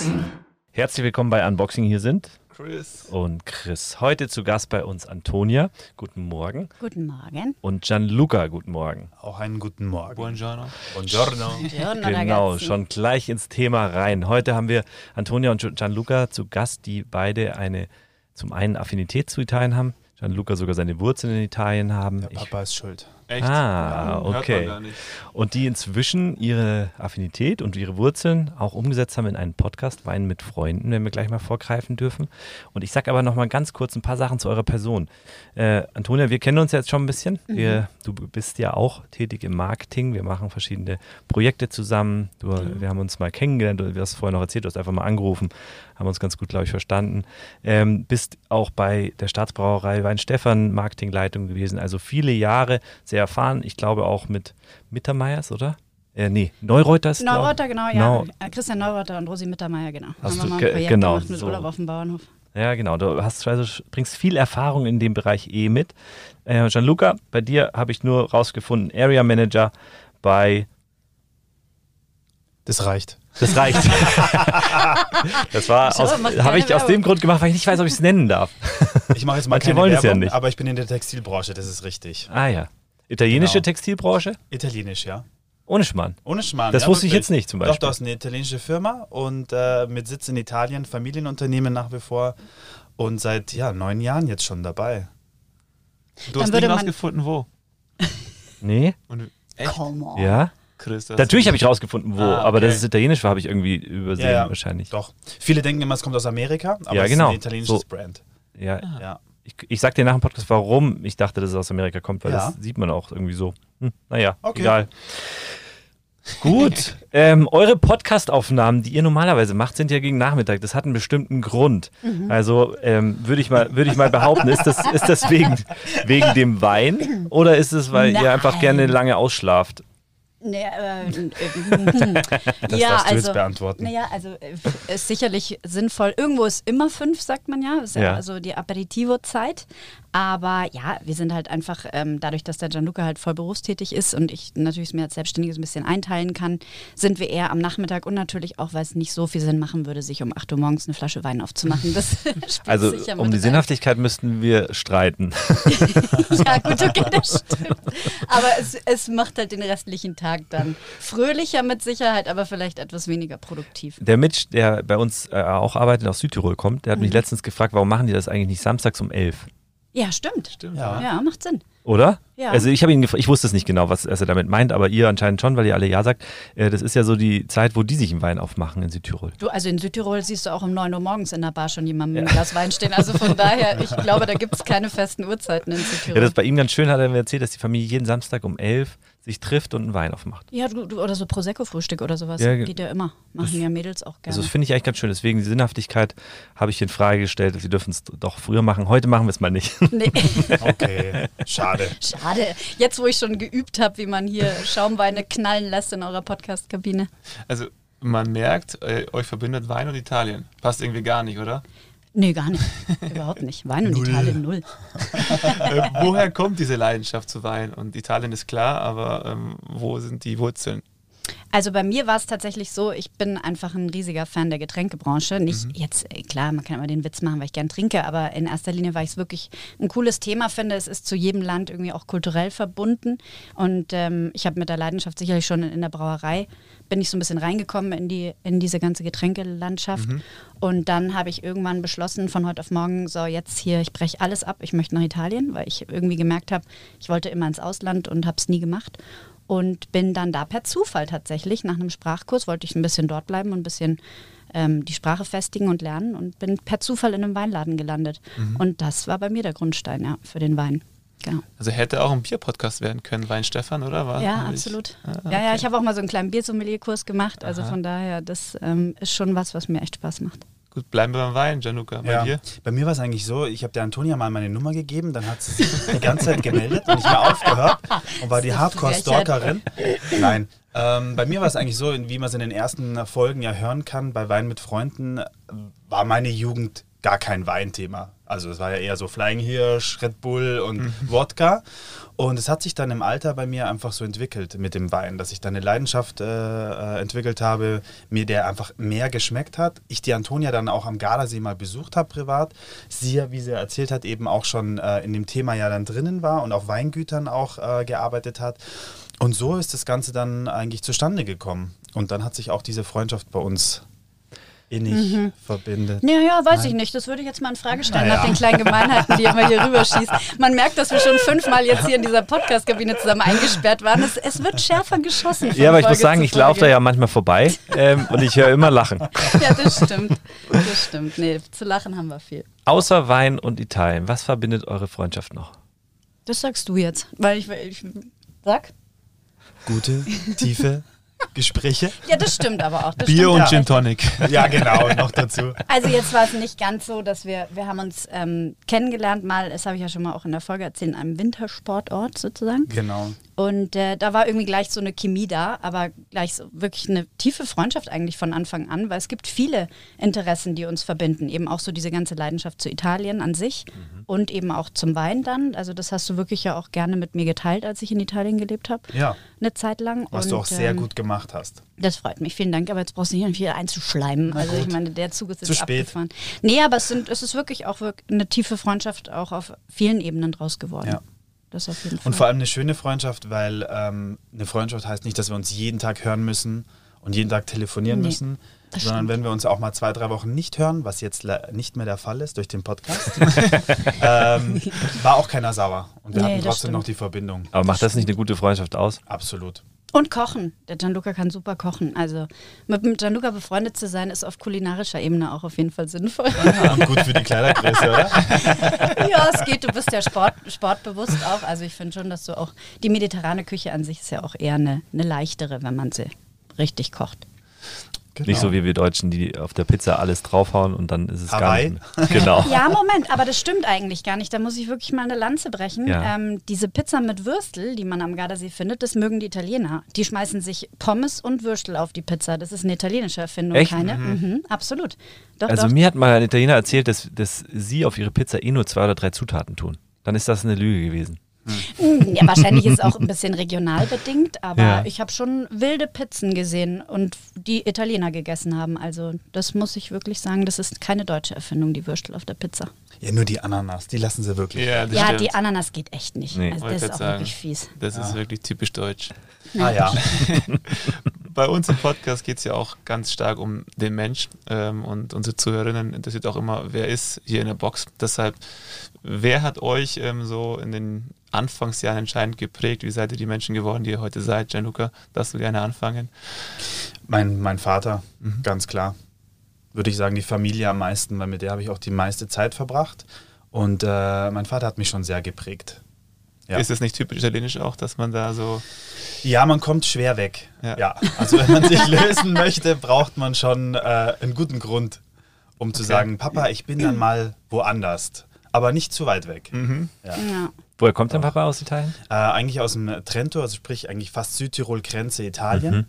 Unboxing. Herzlich willkommen bei Unboxing. Hier sind Chris. und Chris. Heute zu Gast bei uns Antonia. Guten Morgen. Guten Morgen. Und Gianluca. Guten Morgen. Auch einen guten Morgen. Buongiorno. Buongiorno. Buongiorno, Genau, schon gleich ins Thema rein. Heute haben wir Antonia und Gianluca zu Gast, die beide eine zum einen Affinität zu Italien haben. Gianluca sogar seine Wurzeln in Italien haben. Der Ich- Papa ist schuld. Echt? Ah, Hört okay. Und die inzwischen ihre Affinität und ihre Wurzeln auch umgesetzt haben in einen Podcast Wein mit Freunden, wenn wir gleich mal vorgreifen dürfen. Und ich sage aber noch mal ganz kurz ein paar Sachen zu eurer Person. Äh, Antonia, wir kennen uns jetzt schon ein bisschen. Wir, du bist ja auch tätig im Marketing. Wir machen verschiedene Projekte zusammen. Du, Wir haben uns mal kennengelernt. Du hast vorher noch erzählt, du hast einfach mal angerufen, haben uns ganz gut, glaube ich, verstanden. Ähm, bist auch bei der Staatsbrauerei Weinstefan Marketingleitung gewesen. Also viele Jahre, sehr erfahren. Ich glaube auch mit Mittermeiers, oder? Äh, nee, Neureuter ist glaub- Neureuter, genau, ja. Neu- Äh, Christian Neureuter und Rosi Mittermeier, genau. Hast Haben wir du mal ein Projekt genau, gemacht mit so. Urlaub auf dem Bauernhof. Ja, genau. Du hast also bringst viel Erfahrung in dem Bereich eh mit. Äh, Gianluca, bei dir habe ich nur rausgefunden, Area Manager bei Das reicht. Das reicht. das war habe ich aus dem Werbung. Grund gemacht, weil ich nicht weiß, ob ich es nennen darf. Ich mache jetzt mal Manche keine wollen es ja Werbung, nicht. aber ich bin in der Textilbranche, das ist richtig. Ah ja. Italienische Genau. Textilbranche? Italienisch, ja. Ohne Schmarrn. Ohne Schmarrn. Das ja, wusste ich wirklich. jetzt nicht zum Doch, Beispiel. das ist eine italienische Firma und äh, mit Sitz in Italien, Familienunternehmen nach wie vor und seit ja, neun Jahren jetzt schon dabei. Du Dann hast würde nicht man- rausgefunden, wo. Nee? Und echt? Come on. Ja? Chris, Natürlich habe ich rausgefunden, wo, Ah, aber okay. dass es italienisch war, habe ich irgendwie übersehen Ja, ja. wahrscheinlich. Doch. Viele denken immer, es kommt aus Amerika, aber Ja, es genau. ist ein italienisches So. Brand. Ja, Ja. ich, ich sag dir nach dem Podcast, warum ich dachte, dass es aus Amerika kommt, weil Ja. das sieht man auch irgendwie so. Hm, naja, Okay. egal. Gut, ähm, eure Podcast-Aufnahmen, die ihr normalerweise macht, sind ja gegen Nachmittag. Das hat einen bestimmten Grund. Also ähm, würde ich mal, würde ich mal behaupten, ist das, ist das wegen, wegen dem Wein oder ist es, weil ihr einfach Nein. gerne lange ausschlaft? Nee, äh, äh, Das ja, darfst du jetzt also, beantworten. naja, also äh, ist sicherlich sinnvoll. Irgendwo ist immer fünf, sagt man ja. Ist ja, Ja. also die Aperitivo-Zeit. Aber ja, wir sind halt einfach, ähm, dadurch, dass der Gianluca halt voll berufstätig ist und ich natürlich es mir als Selbstständiges ein bisschen einteilen kann, sind wir eher am Nachmittag und natürlich auch, weil es nicht so viel Sinn machen würde, sich um 8 Uhr morgens eine Flasche Wein aufzumachen. Das Also um die rein. Sinnhaftigkeit müssten wir streiten. Ja, gut, okay, das stimmt. Aber es, es macht halt den restlichen Tag dann fröhlicher mit Sicherheit, aber vielleicht etwas weniger produktiv. Der Mitch, der bei uns äh, auch arbeitet, aus Südtirol kommt, der hat Mhm. mich letztens gefragt, warum machen die das eigentlich nicht samstags um elf? Ja, stimmt. Stimmt. Ja. Ja, macht Sinn. Oder? Ja. Also ich habe ihn gefragt, ich wusste es nicht genau, was, was er damit meint, aber ihr anscheinend schon, weil ihr alle ja sagt. Äh, das ist ja so die Zeit, wo die sich einen Wein aufmachen in Südtirol. Du, also in Südtirol siehst du auch um 9 Uhr morgens in der Bar schon jemanden mit einem Glas Wein stehen. Also von daher, ich glaube, da gibt es keine festen Uhrzeiten in Ja, Südtirol. das ist bei ihm ganz schön, hat er mir erzählt, dass die Familie jeden Samstag um elf sich trifft und einen Wein aufmacht. Ja, du, du, oder so Prosecco-Frühstück oder sowas. Ja, ge- Geht ja immer. Machen ja Mädels auch gerne. Also das finde ich eigentlich ganz schön. Deswegen die Sinnhaftigkeit habe ich in Frage gestellt. Sie dürfen es doch früher machen. Heute machen wir es mal nicht. nee, Okay, schade. schade. Jetzt, wo ich schon geübt habe, wie man hier Schaumweine knallen lässt in eurer Podcast-Kabine. Also man merkt, äh, euch verbindet Wein und Italien. Passt irgendwie gar nicht, oder? Nee, gar nicht. Überhaupt nicht. Wein und Italien null. äh, woher kommt diese Leidenschaft zu Wein? Und Italien ist klar, aber ähm, wo sind die Wurzeln? Also bei mir war es tatsächlich so, ich bin einfach ein riesiger Fan der Getränkebranche. Nicht jetzt, äh, klar, man kann immer den Witz machen, weil ich gern trinke, aber in erster Linie, weil ich es wirklich ein cooles Thema finde. Es ist zu jedem Land irgendwie auch kulturell verbunden. Und ähm, ich habe mit der Leidenschaft sicherlich schon in, in der Brauerei, bin ich so ein bisschen reingekommen in, die, in diese ganze Getränkelandschaft. Und dann habe ich irgendwann beschlossen, von heute auf morgen, so jetzt hier, ich breche alles ab, ich möchte nach Italien, weil ich irgendwie gemerkt habe, ich wollte immer ins Ausland und habe es nie gemacht und bin dann da per Zufall tatsächlich nach einem Sprachkurs, wollte ich ein bisschen dort bleiben und ein bisschen ähm, die Sprache festigen und lernen und bin per Zufall in einem Weinladen gelandet. Und das war bei mir der Grundstein, ja, für den Wein. Genau. Also hätte auch ein Bierpodcast werden können, Wein Stefan, oder? War, Ja, hab ich- absolut. Ah, Ja, ja, okay. ich habe auch mal so einen kleinen Biersommelier-Kurs gemacht. Also Aha. von daher, das ähm, ist schon was, was mir echt Spaß macht. Gut, bleiben wir beim Wein, Gianluca. Bei Ja. dir? Bei mir war es eigentlich so, ich habe der Antonia mal meine Nummer gegeben, dann hat sie sich die ganze Zeit gemeldet und nicht mehr aufgehört und war die Hardcore-Stalkerin. Nein. Ähm, bei mir war es eigentlich so, wie man es in den ersten Folgen ja hören kann, bei Wein mit Freunden, war meine Jugend gar kein Weinthema. Also es war ja eher so Flying Hirsch, Red Bull und Wodka. Und es hat sich dann im Alter bei mir einfach so entwickelt mit dem Wein, dass ich dann eine Leidenschaft äh, äh, entwickelt habe, mir der einfach mehr geschmeckt hat. Ich die Antonia dann auch am Gardasee mal besucht habe privat. Sie ja, wie sie erzählt hat, eben auch schon äh, in dem Thema ja dann drinnen war und auf Weingütern auch äh, gearbeitet hat. Und so ist das Ganze dann eigentlich zustande gekommen. Und dann hat sich auch diese Freundschaft bei uns innig Mhm. verbindet. Ja, ja, weiß Nein. ich nicht. Das würde ich jetzt mal in Frage stellen, Naja. nach den kleinen Gemeinheiten, die immer hier rüberschießt. Man merkt, dass wir schon fünfmal jetzt hier in dieser Podcast-Kabine zusammen eingesperrt waren. Es, es wird schärfer geschossen. Ja, aber ich muss Folge sagen, ich laufe da Folge. ja manchmal vorbei ähm, und ich höre immer Lachen. Ja, das stimmt. Das stimmt. Nee, zu lachen haben wir viel. Außer Wein und Italien, was verbindet eure Freundschaft noch? Das sagst du jetzt. Weil ich, ich sag. Gute, tiefe Gespräche. Ja, das stimmt aber auch. Das Bier und. Gin Tonic. Ja, genau, noch dazu. Also jetzt war es nicht ganz so, dass wir, wir haben uns ähm, kennengelernt mal, das habe ich ja schon mal auch in der Folge erzählt, in einem Wintersportort sozusagen. Genau. Und äh, da war irgendwie gleich so eine Chemie da, aber gleich so wirklich eine tiefe Freundschaft eigentlich von Anfang an, weil es gibt viele Interessen, die uns verbinden. Eben auch so diese ganze Leidenschaft zu Italien an sich und eben auch zum Wein dann. Also das hast du wirklich ja auch gerne mit mir geteilt, als ich in Italien gelebt habe. Ja, Eine Zeit lang. was und, du auch sehr ähm, gut gemacht hast. Das freut mich, vielen Dank. Aber jetzt brauchst du nicht wieder einzuschleimen. Also ich meine, der Zug ist Zu jetzt spät. abgefahren. Nee, aber es, sind, es ist wirklich auch wirk- eine tiefe Freundschaft auch auf vielen Ebenen draus geworden. Ja. Das auf jeden Fall. Und vor allem eine schöne Freundschaft, weil ähm, eine Freundschaft heißt nicht, dass wir uns jeden Tag hören müssen und jeden Tag telefonieren Nee, müssen, das sondern stimmt. wenn wir uns auch mal zwei, drei Wochen nicht hören, was jetzt nicht mehr der Fall ist durch den Podcast, ähm, war auch keiner sauer. Und wir Nee, hatten das trotzdem stimmt. noch die Verbindung. Aber macht das nicht eine gute Freundschaft aus? Absolut. Und kochen. Der Gianluca kann super kochen. Also mit dem Gianluca befreundet zu sein, ist auf kulinarischer Ebene auch auf jeden Fall sinnvoll. Und gut für die Kleidergröße, oder? ja, es geht. Du bist ja Sport, sportbewusst auch. Also ich finde schon, dass du auch die mediterrane Küche an sich ist ja auch eher eine, eine leichtere, wenn man sie richtig kocht. Genau. Nicht so wie wir Deutschen, die auf der Pizza alles draufhauen und dann ist es Hawaii. gar nicht mehr. Genau. Ja, Moment, aber das stimmt eigentlich gar nicht. Da muss ich wirklich mal eine Lanze brechen. Ja. Ähm, diese Pizza mit Würstel, die man am Gardasee findet, das mögen die Italiener. Die schmeißen sich Pommes und Würstel auf die Pizza. Das ist eine italienische Erfindung, Echt? keine. Mhm, absolut. Doch, Also doch. mir hat mal ein Italiener erzählt, dass, dass sie auf ihre Pizza eh nur zwei oder drei Zutaten tun. Dann ist das eine Lüge gewesen. Mm, Ja, wahrscheinlich ist auch ein bisschen regional bedingt, aber Ja. ich habe schon wilde Pizzen gesehen und die Italiener gegessen haben. Also das muss ich wirklich sagen, das ist keine deutsche Erfindung, die Würstel auf der Pizza. Ja, nur die Ananas, die lassen sie wirklich. Ja, ja, die Ananas geht echt nicht. Nee. Also das ist auch sagen. wirklich fies. Das ist wirklich typisch deutsch. Ah ja. Bei uns im Podcast geht es ja auch ganz stark um den Mensch ähm, und unsere Zuhörerinnen interessiert auch immer, wer ist hier in der Box. Deshalb, wer hat euch ähm, so in den Anfangsjahren entscheidend geprägt? Wie seid ihr die Menschen geworden, die ihr heute seid? Gianluca, darfst du gerne anfangen? Mein, mein Vater, ganz klar. Würde ich sagen, die Familie am meisten, weil mit der habe ich auch die meiste Zeit verbracht. Und äh, mein Vater hat mich schon sehr geprägt. Ja. Ist es nicht typisch italienisch auch, dass man da so. Ja, man kommt schwer weg. Ja. Ja. also wenn man sich lösen möchte, braucht man schon äh, einen guten Grund, um zu Okay. sagen, Papa, ich bin dann mal woanders. Aber nicht zu weit weg. Mhm. Ja. Ja. Woher kommt dein Papa aus Italien? Äh, eigentlich aus dem Trento, also sprich eigentlich fast Südtirol-Grenze Italien.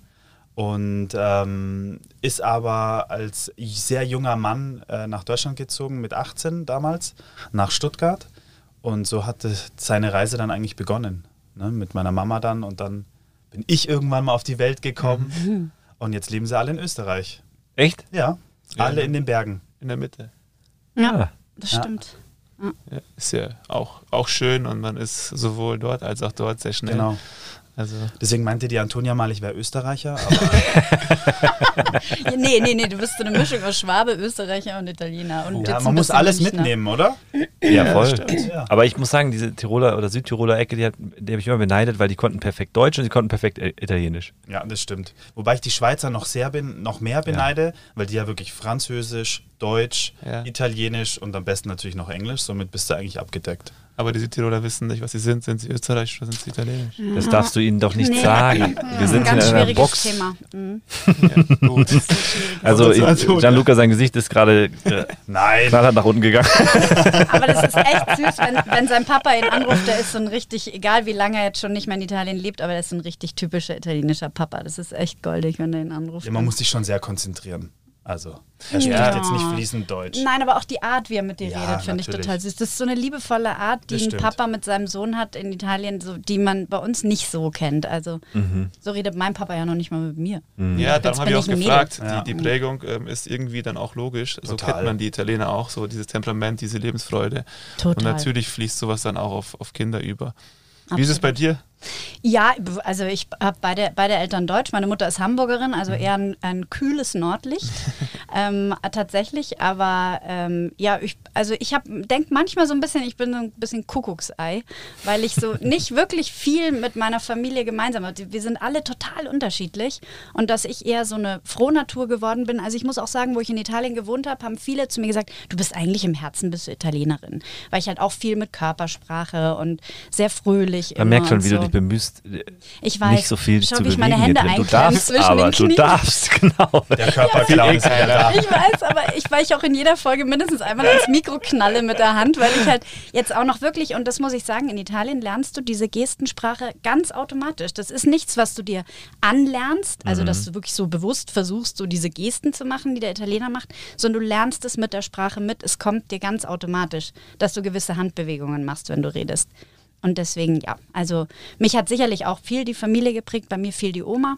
Und ähm, ist aber als sehr junger Mann äh, nach Deutschland gezogen, mit 18 damals, nach Stuttgart. Und so hatte seine Reise dann eigentlich begonnen. Ne? Mit meiner Mama dann. Und dann bin ich irgendwann mal auf die Welt gekommen. Und jetzt leben sie alle in Österreich. Echt? Ja, Ja, alle ne? in den Bergen. In der Mitte. Ja, das Ja. stimmt. Ja, ist ja auch, auch schön und man ist sowohl dort als auch dort sehr schnell. Genau. Also, Deswegen meinte die Antonia mal, ich wäre Österreicher. Aber Ja, nee, nee, nee, du bist so eine Mischung aus Schwabe, Österreicher und Italiener. Und ja, man muss alles Münchner. mitnehmen, oder? Ja, voll. stimmt, ja. Aber ich muss sagen, diese Tiroler oder Südtiroler Ecke, die, hat- die habe ich immer beneidet, weil die konnten perfekt Deutsch und sie konnten perfekt Italienisch. Ja, das stimmt. Wobei ich die Schweizer noch sehr bin, noch mehr beneide, weil die ja wirklich Französisch, Deutsch, Ja. Italienisch und am besten natürlich noch Englisch. Somit bist du eigentlich abgedeckt. Aber die Südtiroler wissen nicht, was sie sind. Sind sie österreichisch oder sind sie italienisch? Das darfst du ihnen doch nicht Nee. sagen. Wir sind ein ganz in einer schwieriges Box. Thema. Mhm. Ja, gut. Also. Gianluca, sein Gesicht ist gerade äh, Nein. knallhart nach unten gegangen. Aber das ist echt süß, wenn, wenn sein Papa ihn anruft, der ist so ein richtig, egal wie lange er jetzt schon nicht mehr in Italien lebt, aber der ist so ein richtig typischer italienischer Papa. Das ist echt goldig, wenn er ihn anruft. Ja, man muss sich schon sehr konzentrieren. Also, er spricht Ja. jetzt nicht fließend Deutsch. Nein, aber auch die Art, wie er mit dir Ja, redet, finde ich total süß. Das ist so eine liebevolle Art, die ein. Papa mit seinem Sohn hat in Italien, so, die man bei uns nicht so kennt. Also so redet mein Papa ja noch nicht mal mit mir. Ja, Jetzt darum habe ich auch gefragt. Ja. Die, die Prägung ähm, ist irgendwie dann auch logisch. So Total. kennt man die Italiener auch, so dieses Temperament, diese Lebensfreude. Total. Und natürlich fließt sowas dann auch auf, auf Kinder über. Wie ist es bei dir? Ja, also ich habe beide, beide Eltern Deutsch. Meine Mutter ist Hamburgerin, also eher ein, ein kühles Nordlicht ähm, tatsächlich. Aber ähm, ja, ich, also ich denke manchmal so ein bisschen, ich bin so ein bisschen Kuckucksei, weil ich so nicht wirklich viel mit meiner Familie gemeinsam habe. Wir sind alle total unterschiedlich und dass ich eher so eine Frohnatur geworden bin. Also ich muss auch sagen, wo ich in Italien gewohnt habe, haben viele zu mir gesagt, du bist eigentlich im Herzen bist du Italienerin, weil ich halt auch viel mit Körpersprache und sehr fröhlich Man immer merkt schon, wie so. du dich bemühst, äh, Ich weiß. nicht so viel Schau, zu wie ich bewegen. meine Hände hier drin. du darfst zwischen aber, den du darfst, genau. Der Körperclown ist Ich weiß, aber ich, weil ich auch in jeder Folge mindestens einmal ins Mikro knalle mit der Hand, weil ich halt jetzt auch noch wirklich, und das muss ich sagen, in Italien lernst du diese Gestensprache ganz automatisch. Das ist nichts, was du dir anlernst, also dass du wirklich so bewusst versuchst, so diese Gesten zu machen, die der Italiener macht, sondern du lernst es mit der Sprache mit. Es kommt dir ganz automatisch, dass du gewisse Handbewegungen machst, wenn du redest. Und deswegen, ja, also mich hat sicherlich auch viel die Familie geprägt, bei mir viel die Oma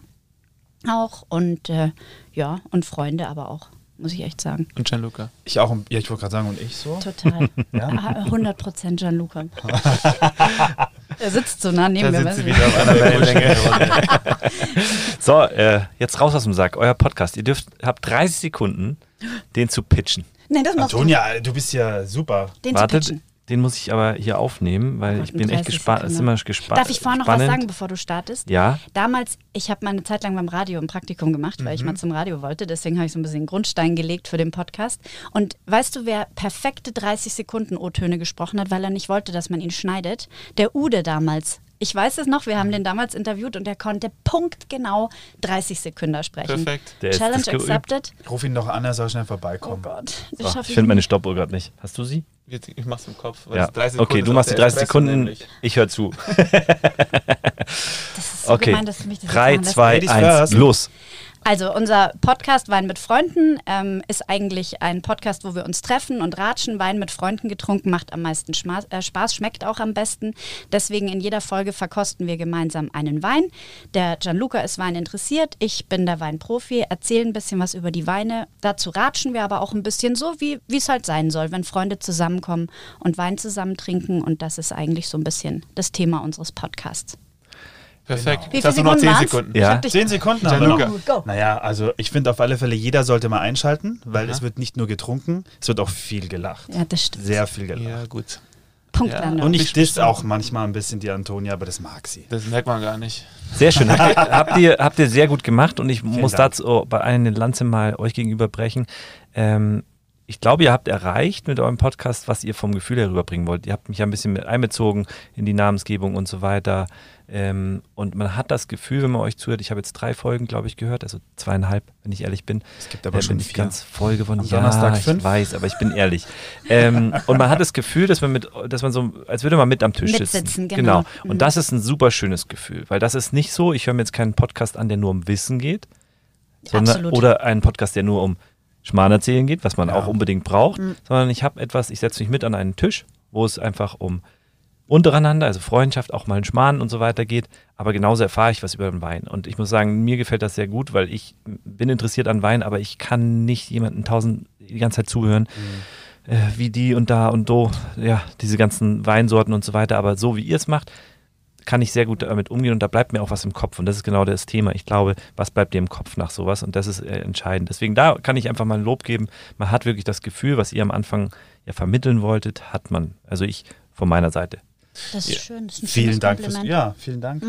auch und äh, ja, und Freunde aber auch, muss ich echt sagen. Und Gianluca? Ich auch, ja, ich wollte gerade sagen, und ich so? Total. Ja? Ah, 100 Prozent Gianluca. er sitzt so nah Da neben mir. sind weißt sie du? wieder auf einer Wellenlänge. So, äh, jetzt raus aus dem Sack. Euer Podcast. Ihr dürft, habt 30 Sekunden, den zu pitchen. Nee, das machst Antonia, du bist ja super. du. Den zu Wartet, pitchen. Den muss ich aber hier aufnehmen, weil Gott, ich in bin echt 30 gespannt. Es ist immer gespannt. Darf ich vorher noch was sagen, bevor du startest? Ja. Damals, ich habe mal eine Zeit lang beim Radio ein Praktikum gemacht, weil ich mal zum Radio wollte. Deswegen habe ich so ein bisschen Grundstein gelegt für den Podcast. Und weißt du, wer perfekte 30 Sekunden O-Töne gesprochen hat, weil er nicht wollte, dass man ihn schneidet? Der Ude damals. Ich weiß es noch, wir haben den damals interviewt und er konnte punktgenau 30 Sekunden sprechen. Perfekt. Der ist Challenge geübt. accepted. Ruf ihn doch an, er soll schnell Oh vorbeikommen. Gott, das So, schaffe ich finde meine Stoppuhr gerade nicht. Hast du sie? Ich mach's im Kopf. weil Ja. es 30 Okay, du ist machst die auch der 30 Espresso Sekunden. nämlich. Ich höre zu. Das ist so Okay. gemein, dass du mich das jetzt 3, machen lässt. 2, Ladies 1, first. los. Also unser Podcast Wein mit Freunden ähm, ist eigentlich ein Podcast, wo wir uns treffen und ratschen. Wein mit Freunden getrunken macht am meisten Schma äh, Spaß, schmeckt auch am besten. Deswegen in jeder Folge verkosten wir gemeinsam einen Wein. Der Gianluca ist Wein interessiert, ich bin der Weinprofi, erzähle ein bisschen was über die Weine. Dazu ratschen wir aber auch ein bisschen so, wie wie es halt sein soll, wenn Freunde zusammenkommen und Wein zusammen trinken. Und das ist eigentlich so ein bisschen das Thema unseres Podcasts. Perfekt. Wie Jetzt hast du viele noch 10 Sekunden. Ja. Ich hab dich- Zehn Sekunden haben wir noch. Naja, also ich finde auf alle Fälle, jeder sollte mal einschalten, weil Aha. es wird nicht nur getrunken, es wird auch viel gelacht. Ja, das stimmt. Sehr viel gelacht. Ja, gut. Punktlandung. Ja. Und ich diss auch manchmal ein bisschen die Antonia, aber das mag sie. Das merkt man gar nicht. Sehr schön. Habt ihr, habt ihr, habt ihr sehr gut gemacht und ich muss Dank. dazu bei einer Lanze mal euch gegenüber brechen. Ähm, ich glaube, ihr habt erreicht mit eurem Podcast, was ihr vom Gefühl her rüberbringen wollt. Ihr habt mich ja ein bisschen mit einbezogen in die Namensgebung und so weiter. Ähm, und man hat das Gefühl, wenn man euch zuhört, ich habe jetzt drei Folgen, glaube ich, gehört, also zweieinhalb, wenn ich ehrlich bin. Es gibt aber Äh, schon bin ich vier. ganz voll geworden. Am ja, Donnerstag ich fünf. weiß, aber ich bin ehrlich. ähm, und man hat das Gefühl, dass man mit, dass man so, als würde man mit am Tisch Mitsitzen, sitzen. genau. Mhm. Und das ist ein super schönes Gefühl, weil das ist nicht so, ich höre mir jetzt keinen Podcast an, der nur um Wissen geht, sondern, Absolut. oder einen Podcast, der nur um Schmarrn erzählen geht, was man Ja. auch unbedingt braucht, Mhm. sondern ich habe etwas, ich setze mich mit an einen Tisch, wo es einfach um untereinander, also Freundschaft, auch mal ein Schmarrn und so weiter geht, aber genauso erfahre ich was über den Wein. Und ich muss sagen, mir gefällt das sehr gut, weil ich bin interessiert an Wein, aber ich kann nicht jemanden tausend die ganze Zeit zuhören, äh, wie die und da und do, ja, diese ganzen Weinsorten und so weiter. Aber so wie ihr es macht, kann ich sehr gut damit umgehen und da bleibt mir auch was im Kopf. Und das ist genau das Thema. Ich glaube, was bleibt dir im Kopf nach sowas? Und das ist äh, entscheidend. Deswegen da kann ich einfach mal ein Lob geben. Man hat wirklich das Gefühl, was ihr am Anfang ja vermitteln wolltet, hat man. Also ich von meiner Seite. Das ist Ja. schön. Das ist ein Vielen Dank fürs. Kompliment. Ja, vielen Dank.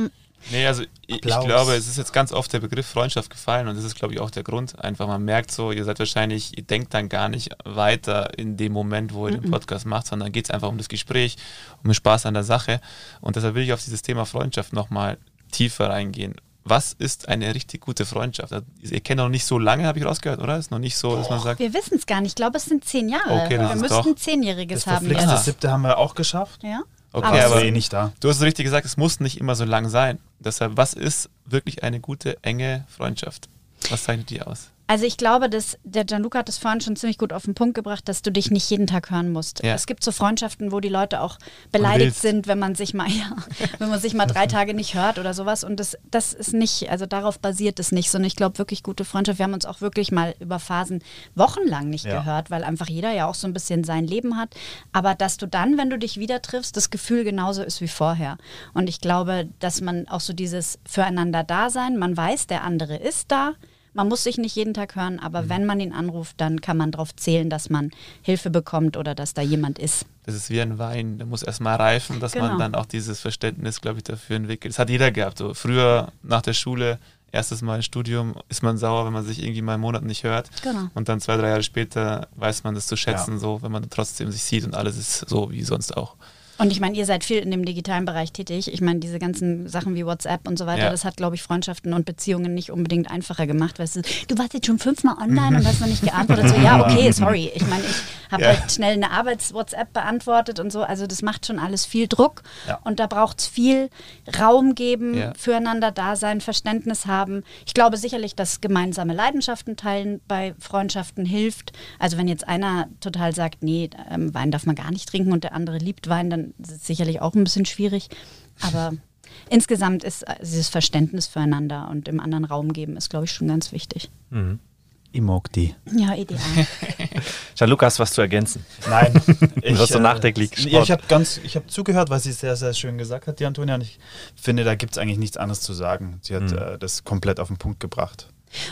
Nee, also ich, ich glaube, es ist jetzt ganz oft der Begriff Freundschaft gefallen und das ist, glaube ich, auch der Grund. Einfach, man merkt so, ihr seid wahrscheinlich, ihr denkt dann gar nicht weiter in dem Moment, wo ihr den Podcast macht, sondern geht es einfach um das Gespräch, um den Spaß an der Sache. Und deshalb will ich auf dieses Thema Freundschaft nochmal tiefer reingehen. Was ist eine richtig gute Freundschaft? Also, ihr kennt noch nicht so lange, habe ich rausgehört, oder? Ist noch nicht so, dass man sagt, Wir wissen es gar nicht. Ich glaube, es sind zehn Jahre. Okay, das wir müssten Zehnjähriges Das haben jetzt. siebte haben wir auch geschafft. Ja? Okay, Aber Aber eh nicht da. du hast es richtig gesagt, es muss nicht immer so lang sein. Deshalb, was ist wirklich eine gute, enge Freundschaft? Was zeichnet die aus? Also ich glaube, dass der Gianluca hat es vorhin schon ziemlich gut auf den Punkt gebracht, dass du dich nicht jeden Tag hören musst. Ja. Es gibt so Freundschaften, wo die Leute auch beleidigt sind, wenn man sich mal, ja, wenn man sich mal drei Tage nicht hört oder sowas. Und das, das ist nicht, also darauf basiert es nicht, sondern ich glaube wirklich gute Freundschaft. Wir haben uns auch wirklich mal über Phasen wochenlang nicht Ja. gehört, weil einfach jeder ja auch so ein bisschen sein Leben hat. Aber dass du dann, wenn du dich wieder triffst, das Gefühl genauso ist wie vorher. Und ich glaube, dass man auch so dieses füreinander da sein, man weiß, der andere ist da. Man muss sich nicht jeden Tag hören, aber Mhm. wenn man ihn anruft, dann kann man darauf zählen, dass man Hilfe bekommt oder dass da jemand ist. Das ist wie ein Wein, der muss erstmal reifen, dass Genau. man dann auch dieses Verständnis, glaube ich, dafür entwickelt. Das hat jeder gehabt. So früher nach der Schule, erstes Mal im Studium, ist man sauer, wenn man sich irgendwie mal einen Monat nicht hört. Genau. Und dann zwei, drei Jahre später weiß man das zu schätzen, so, wenn man trotzdem sich sieht und alles ist so wie sonst auch. Und ich meine, ihr seid viel in dem digitalen Bereich tätig. Ich meine, diese ganzen Sachen wie WhatsApp und so weiter, Ja. das hat, glaube ich, Freundschaften und Beziehungen nicht unbedingt einfacher gemacht. Weißt du, du warst jetzt schon fünfmal online und hast noch nicht geantwortet. So, ja, okay, sorry. Ich meine, ich habe Ja. halt schnell eine Arbeits-WhatsApp beantwortet und so. Also das macht schon alles viel Druck. Ja. Und da braucht es viel Raum geben, füreinander da sein, Verständnis haben. Ich glaube sicherlich, dass gemeinsame Leidenschaften teilen bei Freundschaften hilft. Also wenn jetzt einer total sagt, nee, ähm, Wein darf man gar nicht trinken und der andere liebt Wein, dann sicherlich auch ein bisschen schwierig. Aber insgesamt ist äh, dieses Verständnis füreinander und im anderen Raum geben, ist, glaube ich, schon ganz wichtig. Ich mag die. Ja, ideal. Gianluca, hast du was zu ergänzen? Nein. Du hast so nachdenklich gesprochen. ich habe ganz, ich habe zugehört, was sie sehr, sehr schön gesagt hat, die Antonia. Und ich finde, da gibt es eigentlich nichts anderes zu sagen. Sie hat äh, das komplett auf den Punkt gebracht.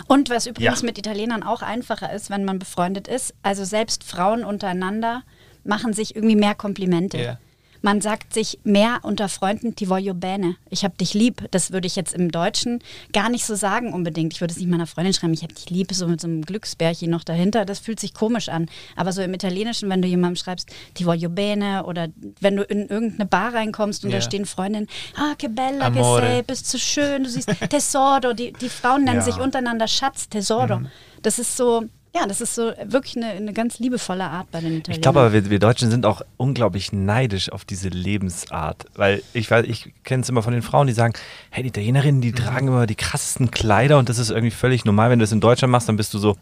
Und was übrigens Ja. mit Italienern auch einfacher ist, wenn man befreundet ist, also selbst Frauen untereinander machen sich irgendwie mehr Komplimente. Ja. Man sagt sich mehr unter Freunden, ti voglio bene. Ich hab dich lieb. Das würde ich jetzt im Deutschen gar nicht so sagen unbedingt. Ich würde es nicht meiner Freundin schreiben, ich hab dich lieb, so mit so einem Glücksbärchen noch dahinter. Das fühlt sich komisch an. Aber so im Italienischen, wenn du jemandem schreibst, ti voglio bene oder wenn du in irgendeine Bar reinkommst und da Ja. stehen Freundinnen, ah, che bella Amore. che sei, bist so schön, du siehst Tesoro. Die, die Frauen nennen Ja. sich untereinander Schatz, Tesoro. Das ist so, ja, das ist so wirklich eine, eine ganz liebevolle Art bei den Italienern. Ich glaube aber, wir, wir Deutschen sind auch unglaublich neidisch auf diese Lebensart. Weil ich weiß, ich kenne es immer von den Frauen, die sagen, hey, die Italienerinnen, die tragen immer die krassesten Kleider und das ist irgendwie völlig normal. Wenn du das in Deutschland machst, dann bist du so,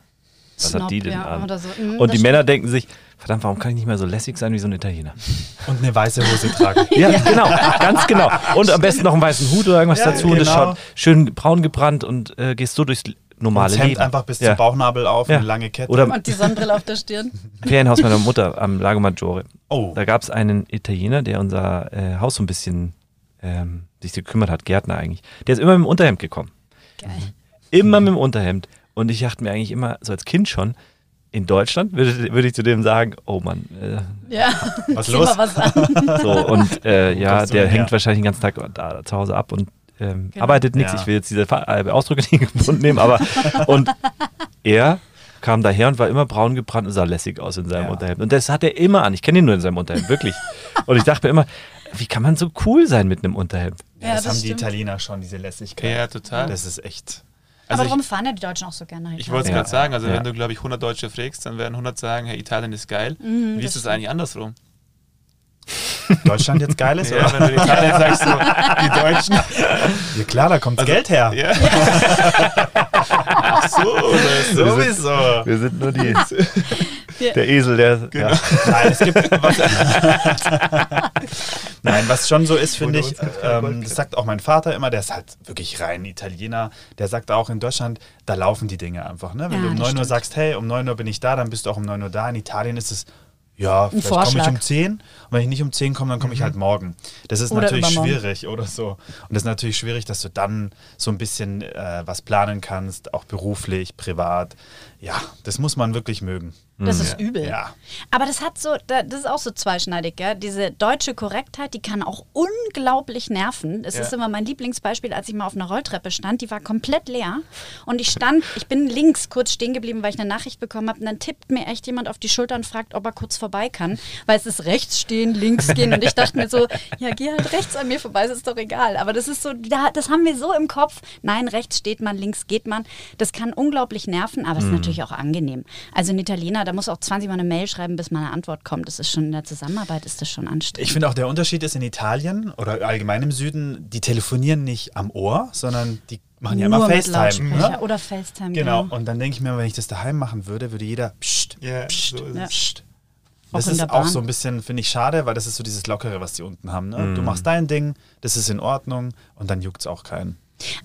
was Snob, hat die denn ja, an? oder so. Mhm, und die Männer denken sich, verdammt, warum kann ich nicht mehr so lässig sein wie so ein Italiener? Und eine weiße Hose tragen. Ja, genau, ganz genau. Und am besten noch einen weißen Hut oder irgendwas Ja, dazu und das genau. schaut schön braun gebrannt und äh, gehst so durchs normale das Hemd Leben. einfach bis Ja. zum Bauchnabel auf, Ja. eine lange Kette. Oder Und die Sonnenbrille auf der Stirn. Ferienhaus meiner Mutter am Lago Maggiore. oh, Da gab es einen Italiener, der unser äh, Haus so ein bisschen ähm, sich gekümmert hat, Gärtner eigentlich. Der ist immer mit dem Unterhemd gekommen. Geil. Immer mit dem Unterhemd. Und ich dachte mir eigentlich immer, so als Kind schon, in Deutschland würde, würde ich zu dem sagen, oh Mann, äh, Ja, was los? mal was an. so und äh, ja, der hängt wahrscheinlich den ganzen Tag da zu Hause ab und ähm, Genau. arbeitet nichts. Ja. Ich will jetzt diese äh, Ausdrücke nicht in den Mund nehmen, aber und er kam daher und war immer braun gebrannt und sah lässig aus in seinem Ja. Unterhemd. Und das hat er immer an. Ich kenne ihn nur in seinem Unterhemd, wirklich. und ich dachte mir immer, wie kann man so cool sein mit einem Unterhemd? Ja, das, das haben die stimmt. Italiener schon, diese Lässigkeit. Ja, total. Das ist echt. Also aber warum ich, fahren ja die Deutschen auch so gerne nach ich wollte es Ja. gerade sagen, also Ja. wenn du, glaube ich, 100 Deutsche fragst, dann werden 100 sagen, hey, Italien ist geil. Mhm, Wie das ist es eigentlich andersrum? Deutschland jetzt geil ist, Ja, oder? wenn du in Italien sagst, so, die Deutschen. Ja klar, da kommt Also- Geld her. Ja. Ach so. Sowieso. Wir sind nur die, der Esel, der. Ja. Nein, es gibt was. Nein, was schon so ist, finde ich, ähm, das sagt auch mein Vater immer, der ist halt wirklich rein Italiener. Der sagt auch in Deutschland, da laufen die Dinge einfach. Ne? Wenn Ja, du um das 9 Uhr sagst, hey, um 9 Uhr bin ich da, dann bist du auch um 9 Uhr da. In Italien ist es, ja, vielleicht komme ich um 10 und wenn ich nicht um 10 komme, dann komme ich halt morgen. Das ist Oder natürlich schwierig oder so. Und das ist natürlich schwierig, dass du dann so ein bisschen äh, was planen kannst, auch beruflich, privat. Ja, das muss man wirklich mögen. Das ist übel. Ja. Aber das hat so, da- das ist auch so zweischneidig, gell? Diese deutsche Korrektheit, die kann auch unglaublich nerven. Das Ja. ist immer mein Lieblingsbeispiel, als ich mal auf einer Rolltreppe stand. Die war komplett leer. Und ich stand, ich bin links kurz stehen geblieben, weil ich eine Nachricht bekommen habe. Und dann tippt mir echt jemand auf die Schulter und fragt, ob er kurz vorbei kann. Weil es ist rechts stehen, links gehen. Und ich dachte mir so, ja, geh halt rechts an mir vorbei, es ist doch egal. Aber das ist so, da- das haben wir so im Kopf. Nein, rechts steht man, links geht man. Das kann unglaublich nerven, aber es ist natürlich natürlich auch angenehm. Also ein Italiener, da muss auch 20 Mal eine Mail schreiben, bis mal eine Antwort kommt. Das ist schon in der Zusammenarbeit ist das schon anstrengend. Ich finde auch der Unterschied ist in Italien oder allgemein im Süden, die telefonieren nicht am Ohr, sondern die machen ja immer FaceTime. Ne? Oder FaceTime, Genau. genau. Und dann denke ich mir, wenn ich das daheim machen würde, würde jeder pst, Ja, pst, so ist Ja. pst. Auch Das in ist auch so ein bisschen, finde ich, schade, weil das ist so dieses Lockere, was die unten haben. Ne? Mhm. Du machst dein Ding, das ist in Ordnung und dann juckt es auch keinen.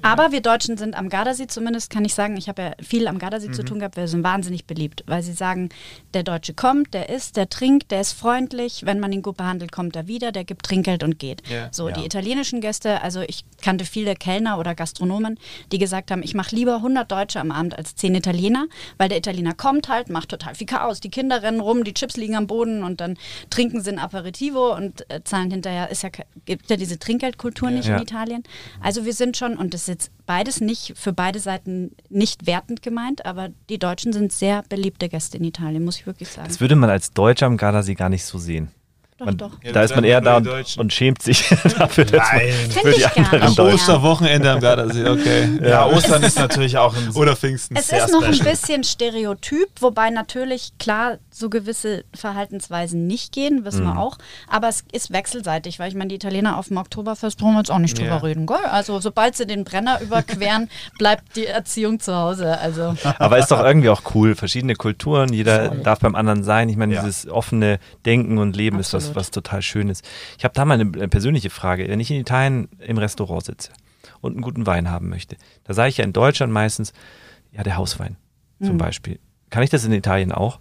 Aber wir Deutschen sind am Gardasee zumindest, kann ich sagen, ich habe ja viel am Gardasee Mhm. zu tun gehabt, wir sind wahnsinnig beliebt, weil sie sagen, der Deutsche kommt, der isst, der trinkt, der ist freundlich, wenn man ihn gut behandelt, kommt er wieder, der gibt Trinkgeld und geht. Ja. so, Ja. die italienischen Gäste, also ich kannte viele Kellner oder Gastronomen, die gesagt haben, ich mache lieber 100 Deutsche am Abend als 10 Italiener, weil der Italiener kommt halt, macht total viel Chaos, die Kinder rennen rum, die Chips liegen am Boden und dann trinken sie ein Aperitivo und äh, zahlen hinterher, ist ja, gibt ja diese Trinkgeldkultur nicht Ja. in Italien. Also wir sind schon, und das ist jetzt beides nicht, für beide Seiten nicht wertend gemeint, aber die Deutschen sind sehr beliebte Gäste in Italien, muss ich wirklich sagen. Das würde man als Deutscher am Gardasee gar nicht so sehen. Doch, man, doch. Ja, da ist man eher da und, und schämt sich dafür, dass man Nein. Finde für die ich gar anderen. Ja. Osterwochenende am Gardasee, okay. Ja, Ostern ist natürlich auch ein Oder Pfingsten. Es sehr ist noch ein bisschen Stereotyp, wobei natürlich klar so gewisse Verhaltensweisen nicht gehen, wissen Mhm. wir auch. Aber es ist wechselseitig, weil ich meine, die Italiener auf dem Oktoberfest brauchen wir jetzt auch nicht drüber Ja. reden. Gell? Also sobald sie den Brenner überqueren, bleibt die Erziehung zu Hause. Also Aber ist doch irgendwie auch cool. Verschiedene Kulturen, jeder Voll. darf beim anderen sein. Ich meine, Ja. dieses offene Denken und Leben ist was, Absolut. was total Schönes. Ich habe da mal eine, persönliche Frage. Wenn ich in Italien im Restaurant sitze und einen guten Wein haben möchte, da sage ich ja in Deutschland meistens, ja, der Hauswein zum Mhm. Beispiel. Kann ich das in Italien auch?